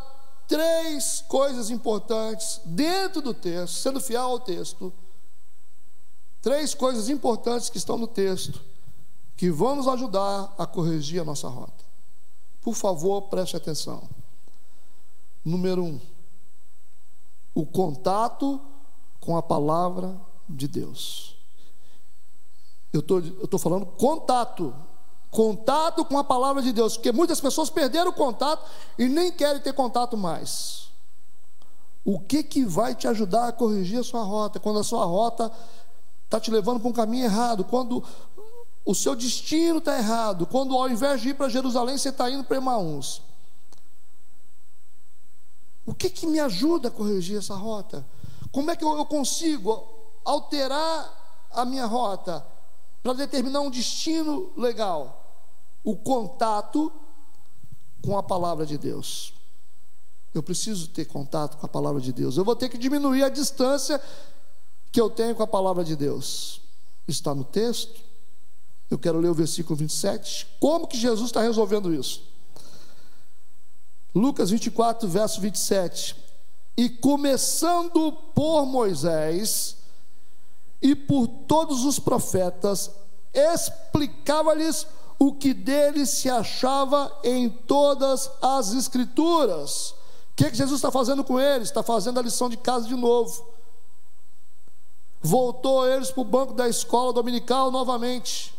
três coisas importantes dentro do texto, sendo fiel ao texto. Três coisas importantes que estão no texto, que vão nos ajudar a corrigir a nossa rota. Por favor, preste atenção. Número um, o contato com a palavra de Deus. Eu tô, estou falando contato, contato com a palavra de Deus, porque muitas pessoas perderam o contato e nem querem ter contato mais. O que que vai te ajudar a corrigir a sua rota quando a sua rota está te levando para um caminho errado, quando o seu destino está errado, quando ao invés de ir para Jerusalém, você está indo para Emaús. O que, que me ajuda a corrigir essa rota? Como é que eu, eu consigo alterar a minha rota para determinar um destino legal? O contato com a palavra de Deus. Eu preciso ter contato com a palavra de Deus. Eu vou ter que diminuir a distância que eu tenho com a palavra de Deus. Está no texto. Eu quero ler o versículo 27. Como que Jesus está resolvendo isso? Lucas 24, verso 27. E começando por Moisés e por todos os profetas, explicava-lhes o que dele se achava em todas as Escrituras. O que, que Jesus está fazendo com eles? Está fazendo a lição de casa de novo. Voltou eles para o banco da escola dominical novamente.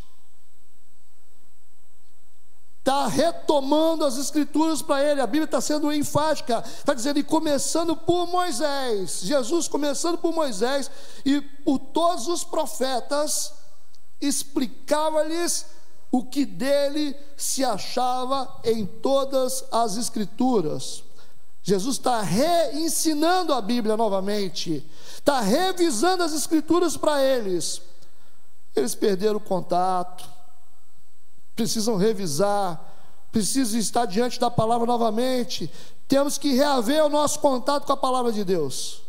Está retomando as escrituras para ele, a Bíblia está sendo enfática, está dizendo, e começando por Moisés, Jesus começando por Moisés e por todos os profetas, explicava-lhes o que dele se achava em todas as Escrituras. Jesus está reensinando a Bíblia novamente, está revisando as Escrituras para eles. Eles perderam o contato, precisam revisar, precisam estar diante da palavra novamente. Temos que reaver o nosso contato com a palavra de Deus.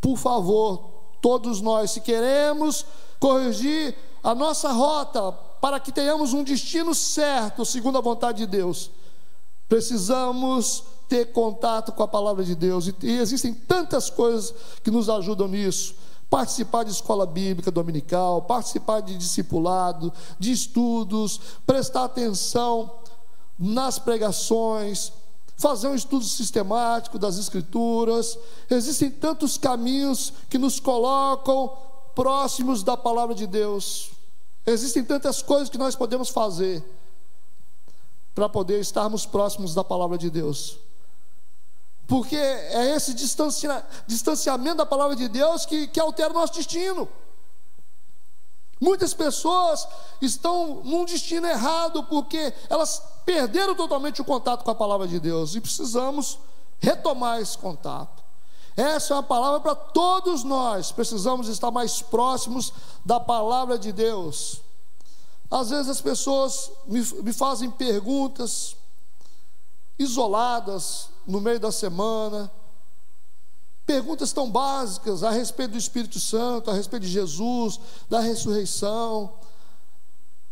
Por favor, todos nós, se queremos corrigir a nossa rota para que tenhamos um destino certo, segundo a vontade de Deus, precisamos ter contato com a palavra de Deus, e, existem tantas coisas que nos ajudam nisso. Participar de escola bíblica dominical, participar de discipulado, de estudos, prestar atenção nas pregações, fazer um estudo sistemático das Escrituras. Existem tantos caminhos que nos colocam próximos da palavra de Deus. Existem tantas coisas que nós podemos fazer para poder estarmos próximos da palavra de Deus. Porque é esse distanciamento da palavra de Deus que, que altera o nosso destino. Muitas pessoas estão num destino errado porque elas perderam totalmente o contato com a palavra de Deus e precisamos retomar esse contato. Essa é uma palavra para todos nós. Precisamos estar mais próximos da palavra de Deus. Às vezes as pessoas me, me fazem perguntas isoladas no meio da semana, perguntas tão básicas a respeito do Espírito Santo, a respeito de Jesus, da ressurreição.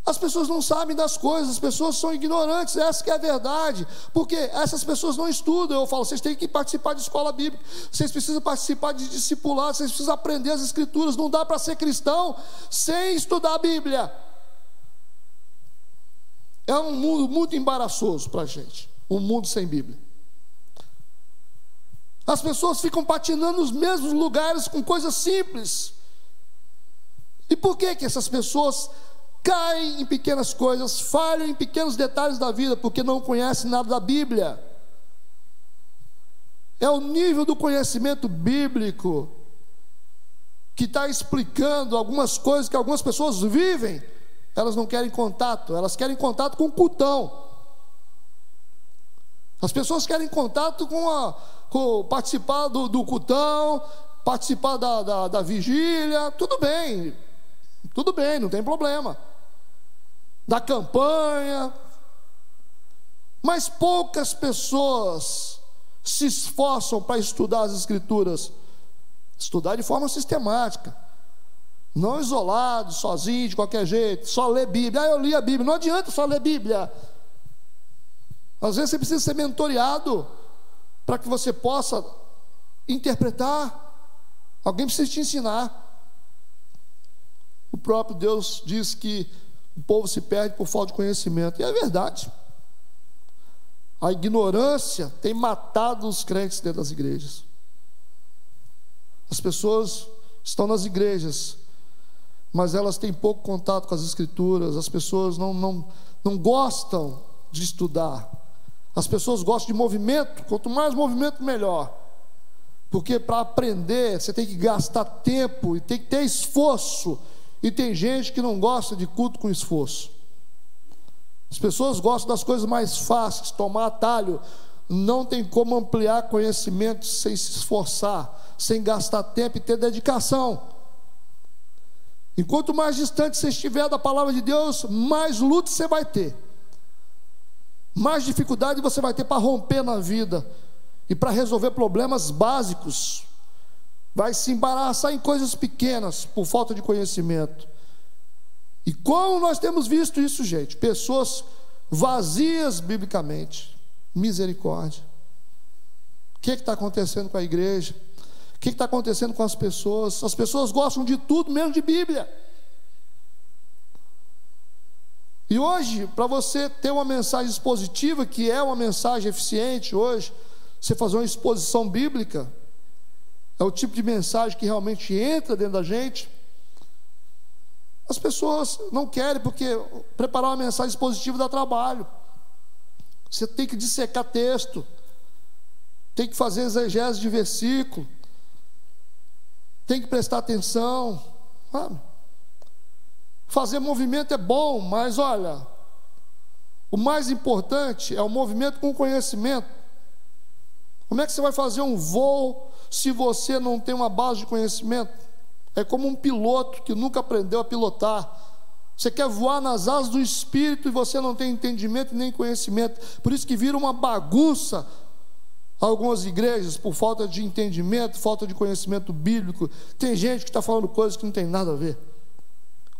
As pessoas não sabem das coisas, as pessoas são ignorantes, essa que é a verdade, porque essas pessoas não estudam. Eu falo, vocês têm que participar de escola bíblica, vocês precisam participar de discipulado, vocês precisam aprender as escrituras. Não dá para ser cristão sem estudar a Bíblia. É um mundo muito embaraçoso para a gente, um mundo sem Bíblia. As pessoas ficam patinando nos mesmos lugares com coisas simples. E por que que essas pessoas caem em pequenas coisas, falham em pequenos detalhes da vida, porque não conhecem nada da Bíblia. É o nível do conhecimento bíblico que está explicando algumas coisas que algumas pessoas vivem. Elas não querem contato, elas querem contato com o cultão. As pessoas querem contato com, a, com participar do, do participar da, da, da vigília, tudo bem, tudo bem, não tem problema. Da campanha, mas poucas pessoas se esforçam para estudar as Escrituras, estudar de forma sistemática, não isolado, sozinho, de qualquer jeito, só ler Bíblia. Ah, eu li a Bíblia, não adianta só ler Bíblia. Às vezes você precisa ser mentoreado para que você possa interpretar. Alguém precisa te ensinar. O próprio Deus diz que o povo se perde por falta de conhecimento. E é verdade. A ignorância tem matado os crentes dentro das igrejas. As pessoas estão nas igrejas, mas elas têm pouco contato com as escrituras, as pessoas não, não, não gostam de estudar. As pessoas gostam de movimento, quanto mais movimento, melhor. Porque para aprender, você tem que gastar tempo e tem que ter esforço. E tem gente que não gosta de culto com esforço. As pessoas gostam das coisas mais fáceis, tomar atalho. Não tem como ampliar conhecimento sem se esforçar, sem gastar tempo e ter dedicação. Enquanto mais distante você estiver da palavra de Deus, mais luta você vai ter. Mais dificuldade você vai ter para romper na vida e para resolver problemas básicos. Vai se embaraçar em coisas pequenas por falta de conhecimento. E como nós temos visto isso, gente? Pessoas vazias biblicamente. Misericórdia. O que é está acontecendo com a igreja? O que está acontecendo com as pessoas? As pessoas gostam de tudo, menos de Bíblia. E hoje, para você ter uma mensagem expositiva, que é uma mensagem eficiente hoje, você fazer uma exposição bíblica, é o tipo de mensagem que realmente entra dentro da gente. As pessoas não querem, porque preparar uma mensagem expositiva dá trabalho. Você tem que dissecar texto, tem que fazer exegese de versículo, tem que prestar atenção. Sabe? Fazer movimento é bom, mas olha, o mais importante é o movimento com conhecimento. Como é que você vai fazer um voo se você não tem uma base de conhecimento? É como um piloto que nunca aprendeu a pilotar. Você quer voar nas asas do espírito e você não tem entendimento nem conhecimento. Por isso que vira uma bagunça algumas igrejas por falta de entendimento, falta de conhecimento bíblico. Tem gente que está falando coisas que não tem nada a ver,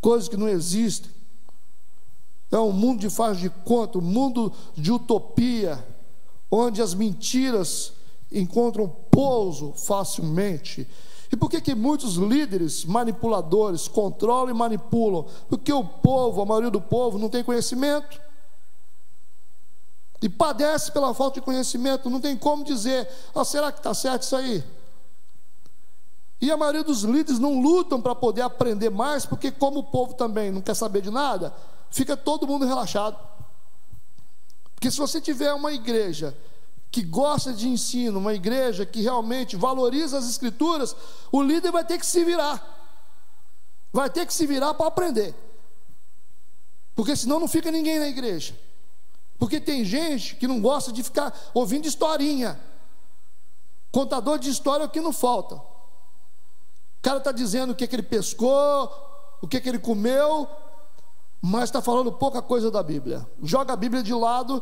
coisas que não existem. É um mundo de faz de conta, um mundo de utopia, onde as mentiras encontram pouso facilmente. E por que, que muitos líderes manipuladores controlam e manipulam? Porque o povo, a maioria do povo, não tem conhecimento. E padece pela falta de conhecimento, não tem como dizer, oh, será que está certo isso aí? E a maioria dos líderes não lutam para poder aprender mais, porque, como o povo também não quer saber de nada, fica todo mundo relaxado. Porque se você tiver uma igreja que gosta de ensino, uma igreja que realmente valoriza as escrituras, o líder vai ter que se virar. Vai ter que se virar para aprender. Porque senão não fica ninguém na igreja. Porque tem gente que não gosta de ficar ouvindo historinha. Contador de história é o que não falta. Cara está dizendo o que, que ele pescou, o que, que ele comeu, mas está falando pouca coisa da Bíblia. Joga a Bíblia de lado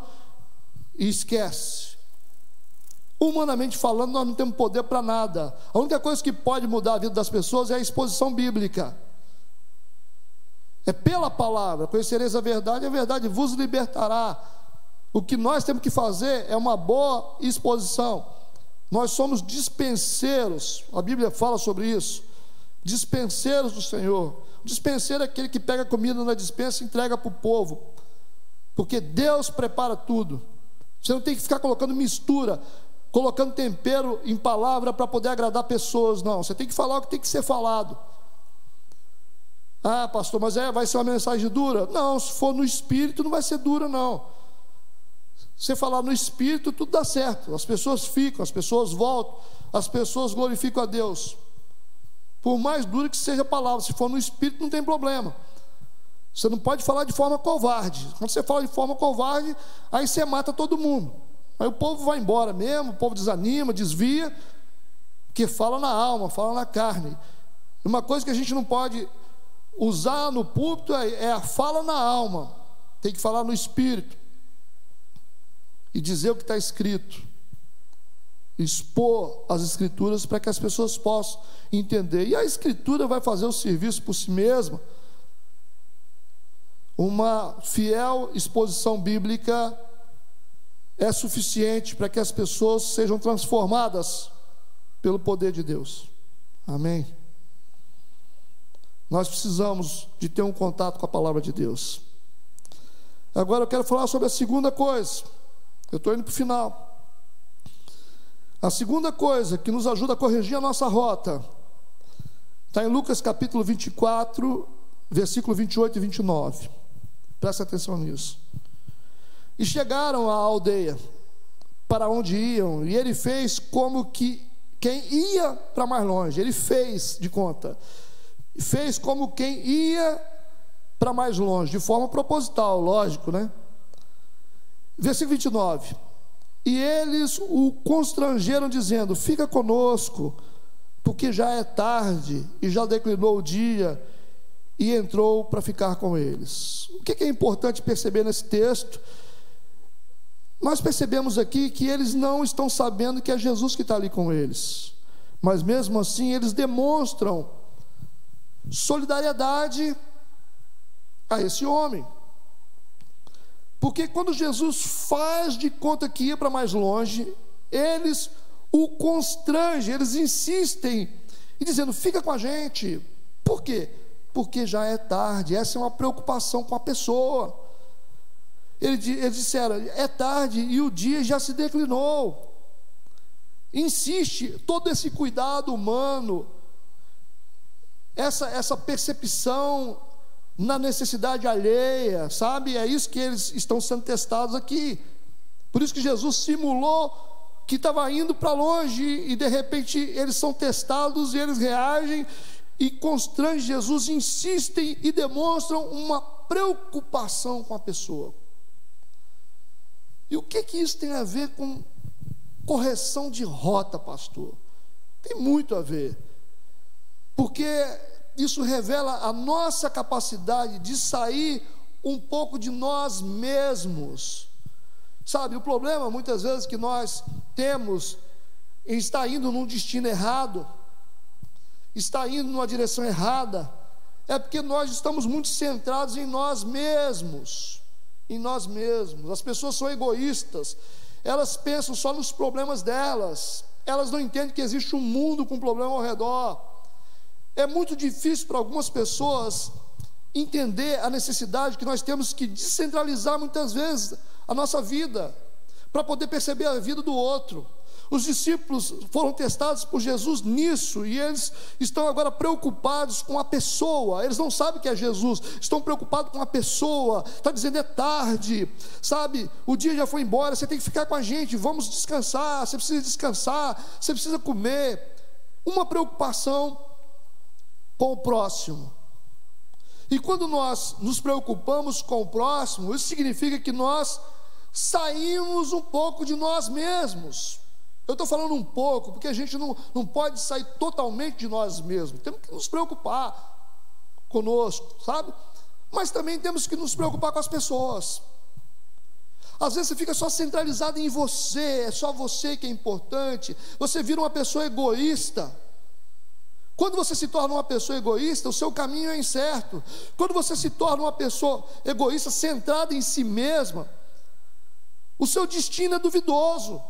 e esquece. Humanamente falando, nós não temos poder para nada. A única coisa que pode mudar a vida das pessoas é a exposição bíblica. É pela palavra, conhecereis a verdade, a verdade vos libertará. O que nós temos que fazer é uma boa exposição. Nós somos dispenseiros, a Bíblia fala sobre isso. Dispenseiros do Senhor. Dispenseiro é aquele que pega comida na dispensa e entrega para o povo. Porque Deus prepara tudo. Você não tem que ficar colocando mistura colocando tempero em palavra para poder agradar pessoas, não. Você tem que falar o que tem que ser falado. Ah, pastor, mas é, vai ser uma mensagem dura? Não, se for no espírito, não vai ser dura, não. Você falar no espírito, tudo dá certo. As pessoas ficam, as pessoas voltam, as pessoas glorificam a Deus. Por mais dura que seja a palavra, se for no espírito, não tem problema. Você não pode falar de forma covarde. Quando você fala de forma covarde, aí você mata todo mundo. Aí o povo vai embora mesmo, o povo desanima, desvia, que fala na alma, fala na carne. Uma coisa que a gente não pode usar no púlpito é, é a fala na alma, tem que falar no espírito e dizer o que está escrito, expor as escrituras para que as pessoas possam entender. E a escritura vai fazer o serviço por si mesma. Uma fiel exposição bíblica é suficiente para que as pessoas sejam transformadas pelo poder de Deus. Amém? Nós precisamos de ter um contato com a palavra de Deus. Agora eu quero falar sobre a segunda coisa. Eu estou indo para o final. A segunda coisa que nos ajuda a corrigir a nossa rota está em Lucas capítulo 24, versículo 28 e 29. Presta atenção nisso. E chegaram à aldeia para onde iam, e ele fez como que quem ia para mais longe, ele fez de conta. Fez como quem ia para mais longe, de forma proposital, lógico, né? Versículo 29. E eles o constrangeram, dizendo: Fica conosco, porque já é tarde e já declinou o dia, e entrou para ficar com eles. O que é importante perceber nesse texto? Nós percebemos aqui que eles não estão sabendo que é Jesus que está ali com eles, mas mesmo assim eles demonstram solidariedade a esse homem. Porque quando Jesus faz de conta que ia para mais longe, eles o constrangem, eles insistem e dizendo: fica com a gente. Por quê? Porque já é tarde, essa é uma preocupação com a pessoa. Eles disseram: é tarde e o dia já se declinou. Insiste todo esse cuidado humano, essa, essa percepção na necessidade alheia, sabe? É isso que eles estão sendo testados aqui. Por isso que Jesus simulou que estava indo para longe e de repente eles são testados e eles reagem e constrangem Jesus, insistem e demonstram uma preocupação com a pessoa. E o que que isso tem a ver com correção de rota, pastor? Tem muito a ver. Porque isso revela a nossa capacidade de sair um pouco de nós mesmos. Sabe, o problema muitas vezes que nós temos em estar indo num destino errado, está indo numa direção errada, é porque nós estamos muito centrados em nós mesmos em nós mesmos. As pessoas são egoístas, elas pensam só nos problemas delas, elas não entendem que existe um mundo com problema ao redor. É muito difícil para algumas pessoas entender a necessidade que nós temos que descentralizar muitas vezes a nossa vida, para poder perceber a vida do outro. Os discípulos foram testados por Jesus nisso e eles estão agora preocupados com a pessoa. Eles não sabem que é Jesus, estão preocupados com a pessoa. Está dizendo é tarde, sabe? O dia já foi embora, você tem que ficar com a gente. Vamos descansar. Você precisa descansar, você precisa comer. Uma preocupação com o próximo. E quando nós nos preocupamos com o próximo, isso significa que nós saímos um pouco de nós mesmos. Eu estou falando um pouco, porque a gente não, não pode sair totalmente de nós mesmos, temos que nos preocupar conosco, sabe? Mas também temos que nos preocupar com as pessoas. Às vezes você fica só centralizado em você, é só você que é importante, você vira uma pessoa egoísta. Quando você se torna uma pessoa egoísta, o seu caminho é incerto. Quando você se torna uma pessoa egoísta, centrada em si mesma, o seu destino é duvidoso.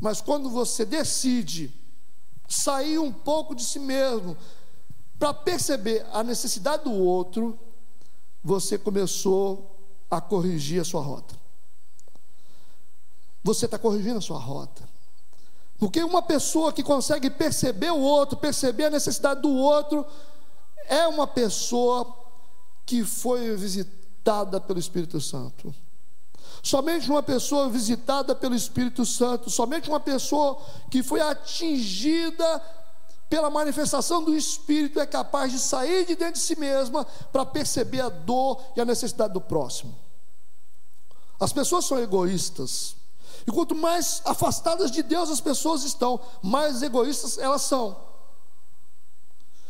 Mas quando você decide sair um pouco de si mesmo para perceber a necessidade do outro, você começou a corrigir a sua rota. Você está corrigindo a sua rota. Porque uma pessoa que consegue perceber o outro, perceber a necessidade do outro, é uma pessoa que foi visitada pelo Espírito Santo. Somente uma pessoa visitada pelo Espírito Santo, somente uma pessoa que foi atingida pela manifestação do Espírito é capaz de sair de dentro de si mesma para perceber a dor e a necessidade do próximo. As pessoas são egoístas. E quanto mais afastadas de Deus as pessoas estão, mais egoístas elas são.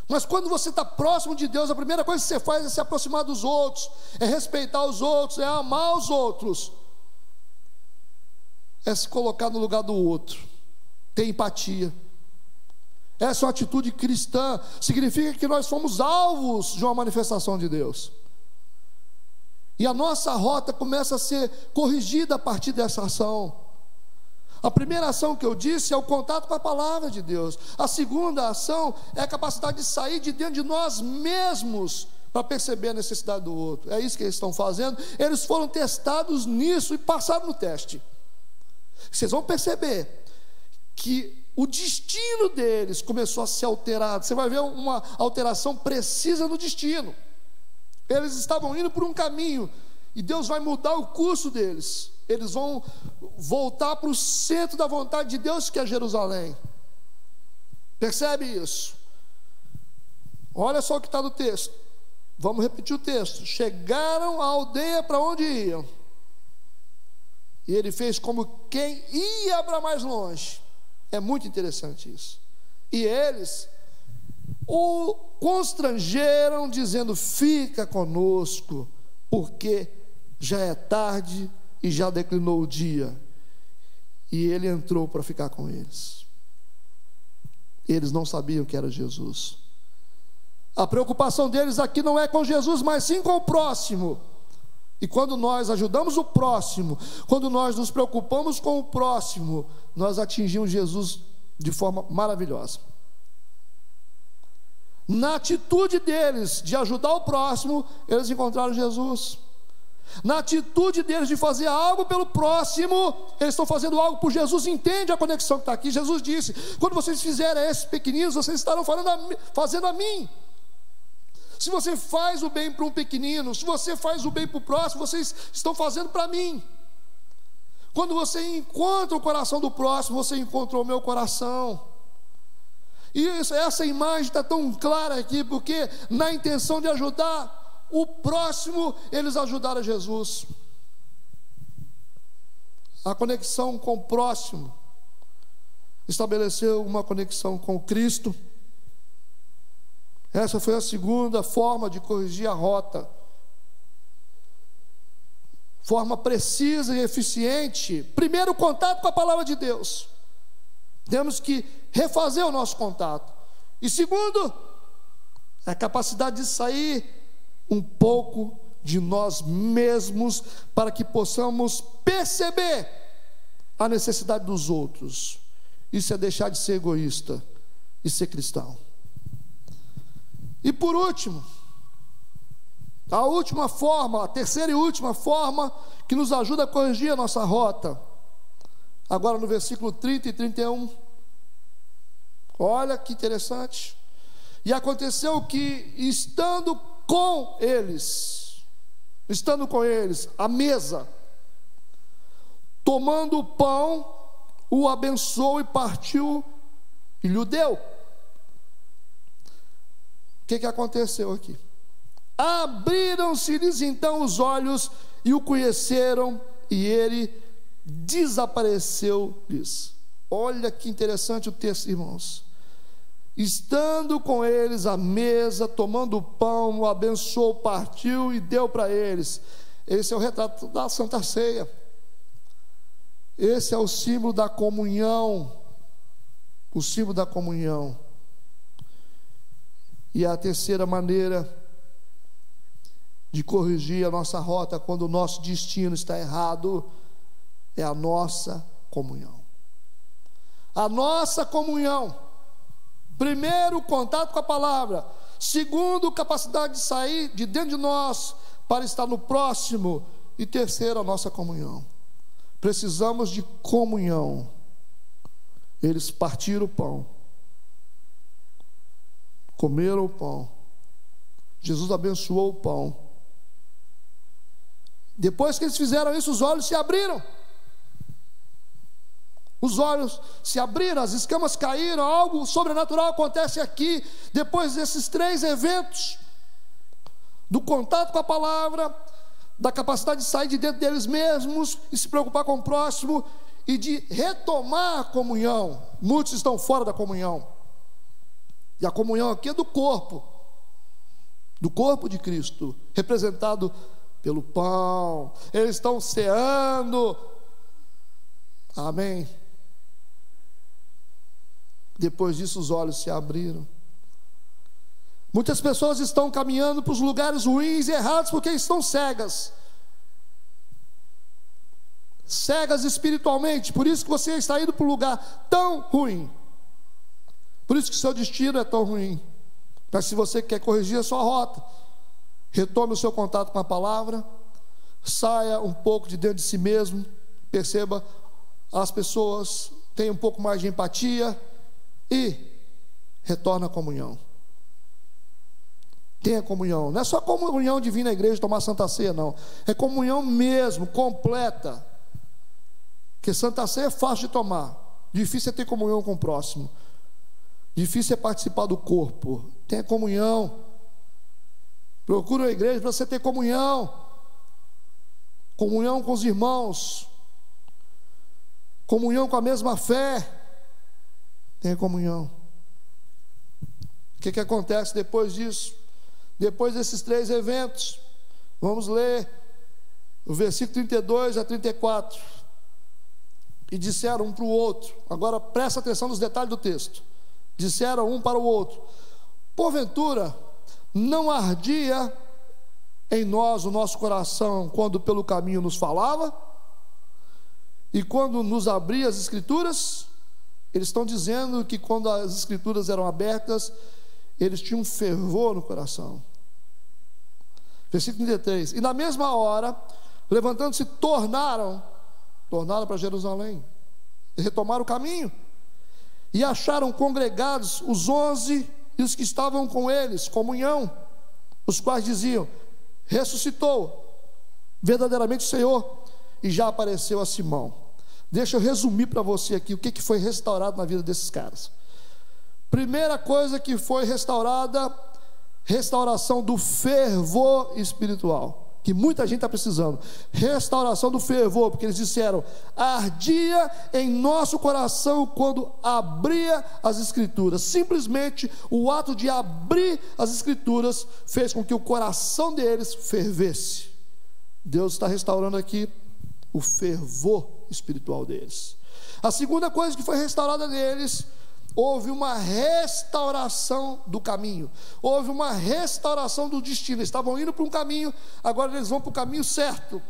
Mas quando você está próximo de Deus, a primeira coisa que você faz é se aproximar dos outros, é respeitar os outros, é amar os outros, é se colocar no lugar do outro, ter empatia. Essa é uma atitude cristã, significa que nós fomos alvos de uma manifestação de Deus. E a nossa rota começa a ser corrigida a partir dessa ação. A primeira ação que eu disse é o contato com a palavra de Deus. A segunda ação é a capacidade de sair de dentro de nós mesmos para perceber a necessidade do outro. É isso que eles estão fazendo. Eles foram testados nisso e passaram no teste. Vocês vão perceber que o destino deles começou a ser alterado. Você vai ver uma alteração precisa no destino. Eles estavam indo por um caminho e Deus vai mudar o curso deles eles vão voltar para o centro da vontade de Deus, que é Jerusalém. Percebe isso? Olha só o que está no texto. Vamos repetir o texto. Chegaram à aldeia para onde iam. E ele fez como quem ia para mais longe. É muito interessante isso. E eles o constrangeram, dizendo: Fica conosco, porque já é tarde e já declinou o dia. E ele entrou para ficar com eles. Eles não sabiam que era Jesus. A preocupação deles aqui não é com Jesus, mas sim com o próximo. E quando nós ajudamos o próximo, quando nós nos preocupamos com o próximo, nós atingimos Jesus de forma maravilhosa. Na atitude deles de ajudar o próximo, eles encontraram Jesus. Na atitude deles de fazer algo pelo próximo, eles estão fazendo algo por Jesus. Entende a conexão que está aqui? Jesus disse: quando vocês fizerem esses pequeninos, vocês estarão fazendo a mim. Se você faz o bem para um pequenino, se você faz o bem para o próximo, vocês estão fazendo para mim. Quando você encontra o coração do próximo, você encontrou o meu coração. E isso, essa imagem está tão clara aqui, porque na intenção de ajudar o próximo, eles ajudaram Jesus. A conexão com o próximo estabeleceu uma conexão com Cristo essa foi a segunda forma de corrigir a rota. Forma precisa e eficiente. Primeiro, contato com a palavra de Deus. Temos que refazer o nosso contato. E segundo, a capacidade de sair um pouco de nós mesmos para que possamos perceber a necessidade dos outros. Isso é deixar de ser egoísta e ser cristão. E por último, a última forma, a terceira e última forma que nos ajuda a corrigir a nossa rota. Agora no versículo 30 e 31. Olha que interessante. E aconteceu que, estando com eles, estando com eles, à mesa, tomando o pão, o abençoou e partiu e lhe deu que, que aconteceu aqui? Abriram-se-lhes então os olhos e o conheceram, e ele desapareceu-lhes. Olha que interessante o texto, irmãos. Estando com eles à mesa, tomando o pão, o abençoou, partiu e deu para eles. Esse é o retrato da Santa Ceia. Esse é o símbolo da comunhão. O símbolo da comunhão. E a terceira maneira de corrigir a nossa rota quando o nosso destino está errado é a nossa comunhão. A nossa comunhão. Primeiro, contato com a palavra. Segundo, capacidade de sair de dentro de nós para estar no próximo. E terceiro, a nossa comunhão. Precisamos de comunhão. Eles partiram o pão comeram o pão. Jesus abençoou o pão. Depois que eles fizeram isso, os olhos se abriram. Os olhos se abriram, as escamas caíram, algo sobrenatural acontece aqui, depois desses três eventos: do contato com a palavra, da capacidade de sair de dentro deles mesmos e se preocupar com o próximo e de retomar a comunhão. Muitos estão fora da comunhão. E a comunhão aqui é do corpo, do corpo de Cristo, representado pelo pão. Eles estão ceando. Amém. Depois disso, os olhos se abriram. Muitas pessoas estão caminhando para os lugares ruins e errados porque estão cegas. Cegas espiritualmente, por isso que você está indo para um lugar tão ruim. Por isso que seu destino é tão ruim. Mas se você quer corrigir a sua rota, retome o seu contato com a palavra, saia um pouco de dentro de si mesmo, perceba as pessoas, tenha um pouco mais de empatia e retorne à comunhão. Tenha comunhão, não é só comunhão de vir na igreja tomar santa ceia, não, é comunhão mesmo, completa. Porque santa ceia é fácil de tomar, difícil é ter comunhão com o próximo. Difícil é participar do corpo. Tenha comunhão. Procure a igreja para você ter comunhão. Comunhão com os irmãos. Comunhão com a mesma fé. Tenha comunhão. O que, que acontece depois disso? Depois desses três eventos, vamos ler o versículo 32 a 34. E disseram um para o outro, agora presta atenção nos detalhes do texto disseram um para o outro: Porventura, não ardia em nós o nosso coração quando pelo caminho nos falava? E quando nos abria as Escrituras? Eles estão dizendo que quando as Escrituras eram abertas, eles tinham fervor no coração. Versículo 33. E na mesma hora, levantando-se, tornaram, tornaram para Jerusalém, retomaram o caminho e acharam congregados os onze e os que estavam com eles, comunhão, os quais diziam: ressuscitou verdadeiramente o Senhor e já apareceu a Simão. Deixa eu resumir para você aqui o que, que foi restaurado na vida desses caras. Primeira coisa que foi restaurada, restauração do fervor espiritual que muita gente está precisando. Restauração do fervor, porque eles disseram: ardia em nosso coração quando abria as Escrituras. Simplesmente o ato de abrir as Escrituras fez com que o coração deles fervesse. Deus está restaurando aqui o fervor espiritual deles. A segunda coisa que foi restaurada neles houve uma restauração do caminho, houve uma restauração do destino. Eles estavam indo para um caminho, agora eles vão para o caminho certo,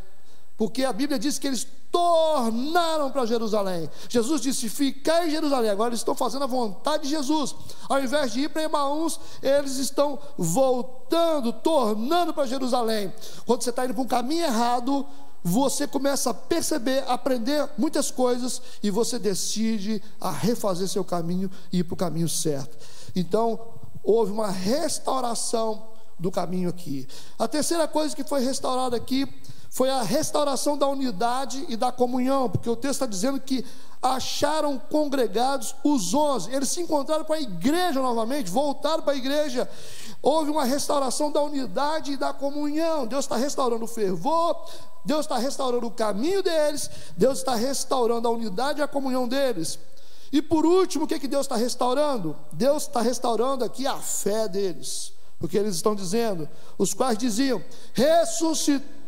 porque a Bíblia diz que eles tornaram para Jerusalém. Jesus disse: Ficar em Jerusalém. Agora eles estão fazendo a vontade de Jesus. Ao invés de ir para Emaús, eles estão voltando, tornando para Jerusalém. Quando você está indo para um caminho errado, você começa a perceber, aprender muitas coisas e você decide a refazer seu caminho e ir para o caminho certo. Então, houve uma restauração do caminho aqui. A terceira coisa que foi restaurada aqui foi a restauração da unidade e da comunhão, porque o texto está dizendo que acharam congregados os onze, eles se encontraram com a igreja novamente, voltaram para a igreja, houve uma restauração da unidade e da comunhão, Deus está restaurando o fervor, Deus está restaurando o caminho deles, Deus está restaurando a unidade e a comunhão deles. E por último, o que, que Deus está restaurando? Deus está restaurando aqui a fé deles, porque eles estão dizendo, os quais diziam: ressuscitou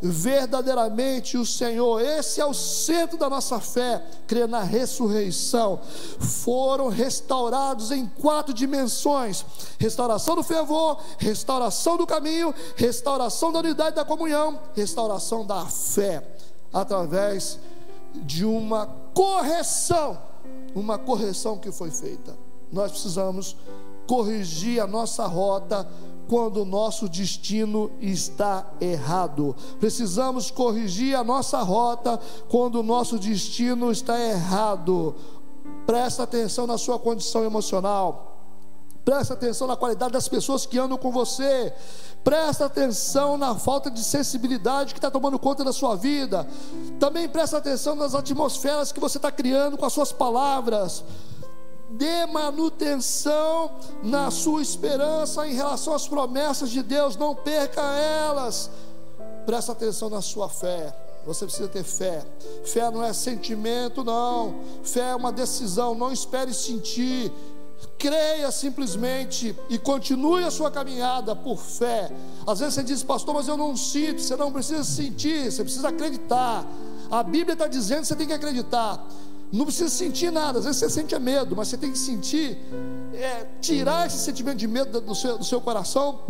verdadeiramente o Senhor. Esse é o centro da nossa fé, crer na ressurreição. Foram restaurados em quatro dimensões: restauração do fervor, restauração do caminho, restauração da unidade da comunhão, restauração da fé, através de uma correção, uma correção que foi feita. Nós precisamos corrigir a nossa rota quando o nosso destino está errado. Precisamos corrigir a nossa rota quando o nosso destino está errado. Presta atenção na sua condição emocional. Presta atenção na qualidade das pessoas que andam com você. Presta atenção na falta de sensibilidade que está tomando conta da sua vida. Também presta atenção nas atmosferas que você está criando com as suas palavras dê manutenção na sua esperança em relação às promessas de Deus, não perca elas. Presta atenção na sua fé. Você precisa ter fé. Fé não é sentimento, não. Fé é uma decisão. Não espere sentir. Creia simplesmente e continue a sua caminhada por fé. Às vezes você diz, pastor, mas eu não sinto. Você não precisa sentir, você precisa acreditar. A Bíblia está dizendo que você tem que acreditar. Não precisa sentir nada, às vezes você sente medo, mas você tem que sentir, é, tirar esse sentimento de medo do seu, do seu coração,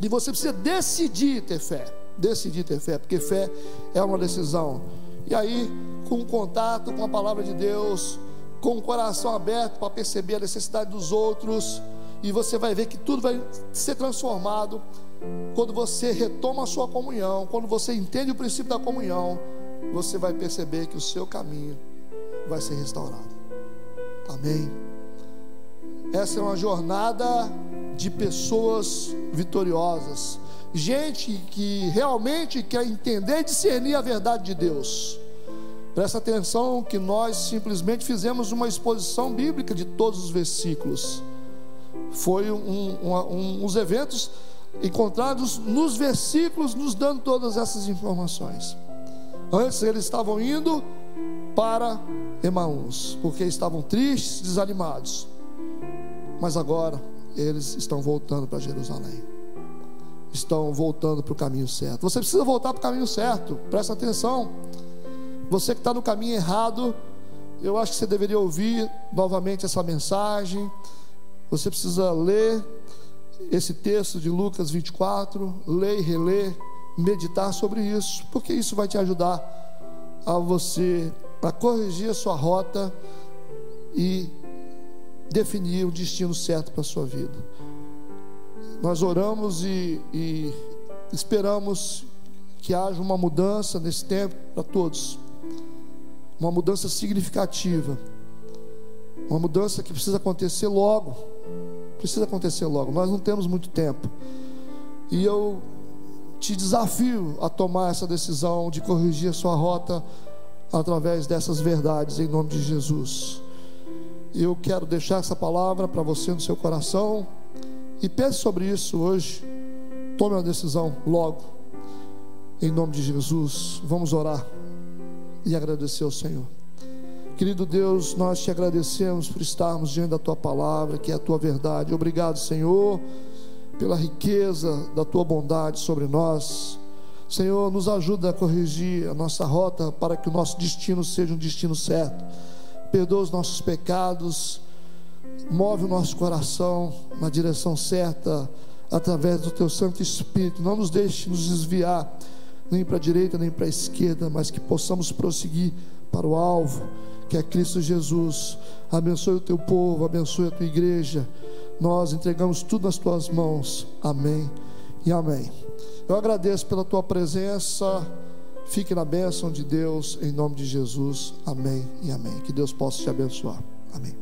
e você precisa decidir ter fé. Decidir ter fé, porque fé é uma decisão. E aí, com contato com a palavra de Deus, com o coração aberto para perceber a necessidade dos outros, e você vai ver que tudo vai ser transformado quando você retoma a sua comunhão, quando você entende o princípio da comunhão, você vai perceber que o seu caminho vai ser restaurado. Amém. Essa é uma jornada de pessoas vitoriosas, gente que realmente quer entender e discernir a verdade de Deus. Presta atenção que nós simplesmente fizemos uma exposição bíblica de todos os versículos. Foi um, um, um, uns eventos encontrados nos versículos, nos dando todas essas informações. Antes eles estavam indo para Emaús, porque estavam tristes, desanimados. Mas agora eles estão voltando para Jerusalém. Estão voltando para o caminho certo. Você precisa voltar para o caminho certo. Presta atenção. Você que está no caminho errado, eu acho que você deveria ouvir novamente essa mensagem. Você precisa ler esse texto de Lucas 24, ler e reler, meditar sobre isso, porque isso vai te ajudar a você a corrigir a sua rota e definir o destino certo para a sua vida. Nós oramos e, e esperamos que haja uma mudança nesse tempo para todos uma mudança significativa, uma mudança que precisa acontecer logo, precisa acontecer logo. Nós não temos muito tempo, e eu te desafio a tomar essa decisão de corrigir a sua rota através dessas verdades, em nome de Jesus. Eu quero deixar essa palavra para você no seu coração e pense sobre isso hoje. Tome uma decisão logo, em nome de Jesus. Vamos orar e agradecer ao Senhor. Querido Deus, nós te agradecemos por estarmos diante da tua palavra, que é a tua verdade. Obrigado, Senhor, pela riqueza da tua bondade sobre nós. Senhor, nos ajuda a corrigir a nossa rota para que o nosso destino seja um destino certo. Perdoa os nossos pecados, move o nosso coração na direção certa através do teu Santo Espírito. Não nos deixe nos desviar nem para a direita nem para a esquerda, mas que possamos prosseguir para o alvo, que é Cristo Jesus. Abençoe o teu povo, abençoe a tua igreja. Nós entregamos tudo nas tuas mãos. Amém e amém. Eu agradeço pela tua presença. Fique na bênção de Deus, em nome de Jesus. Amém e amém. Que Deus possa te abençoar. Amém.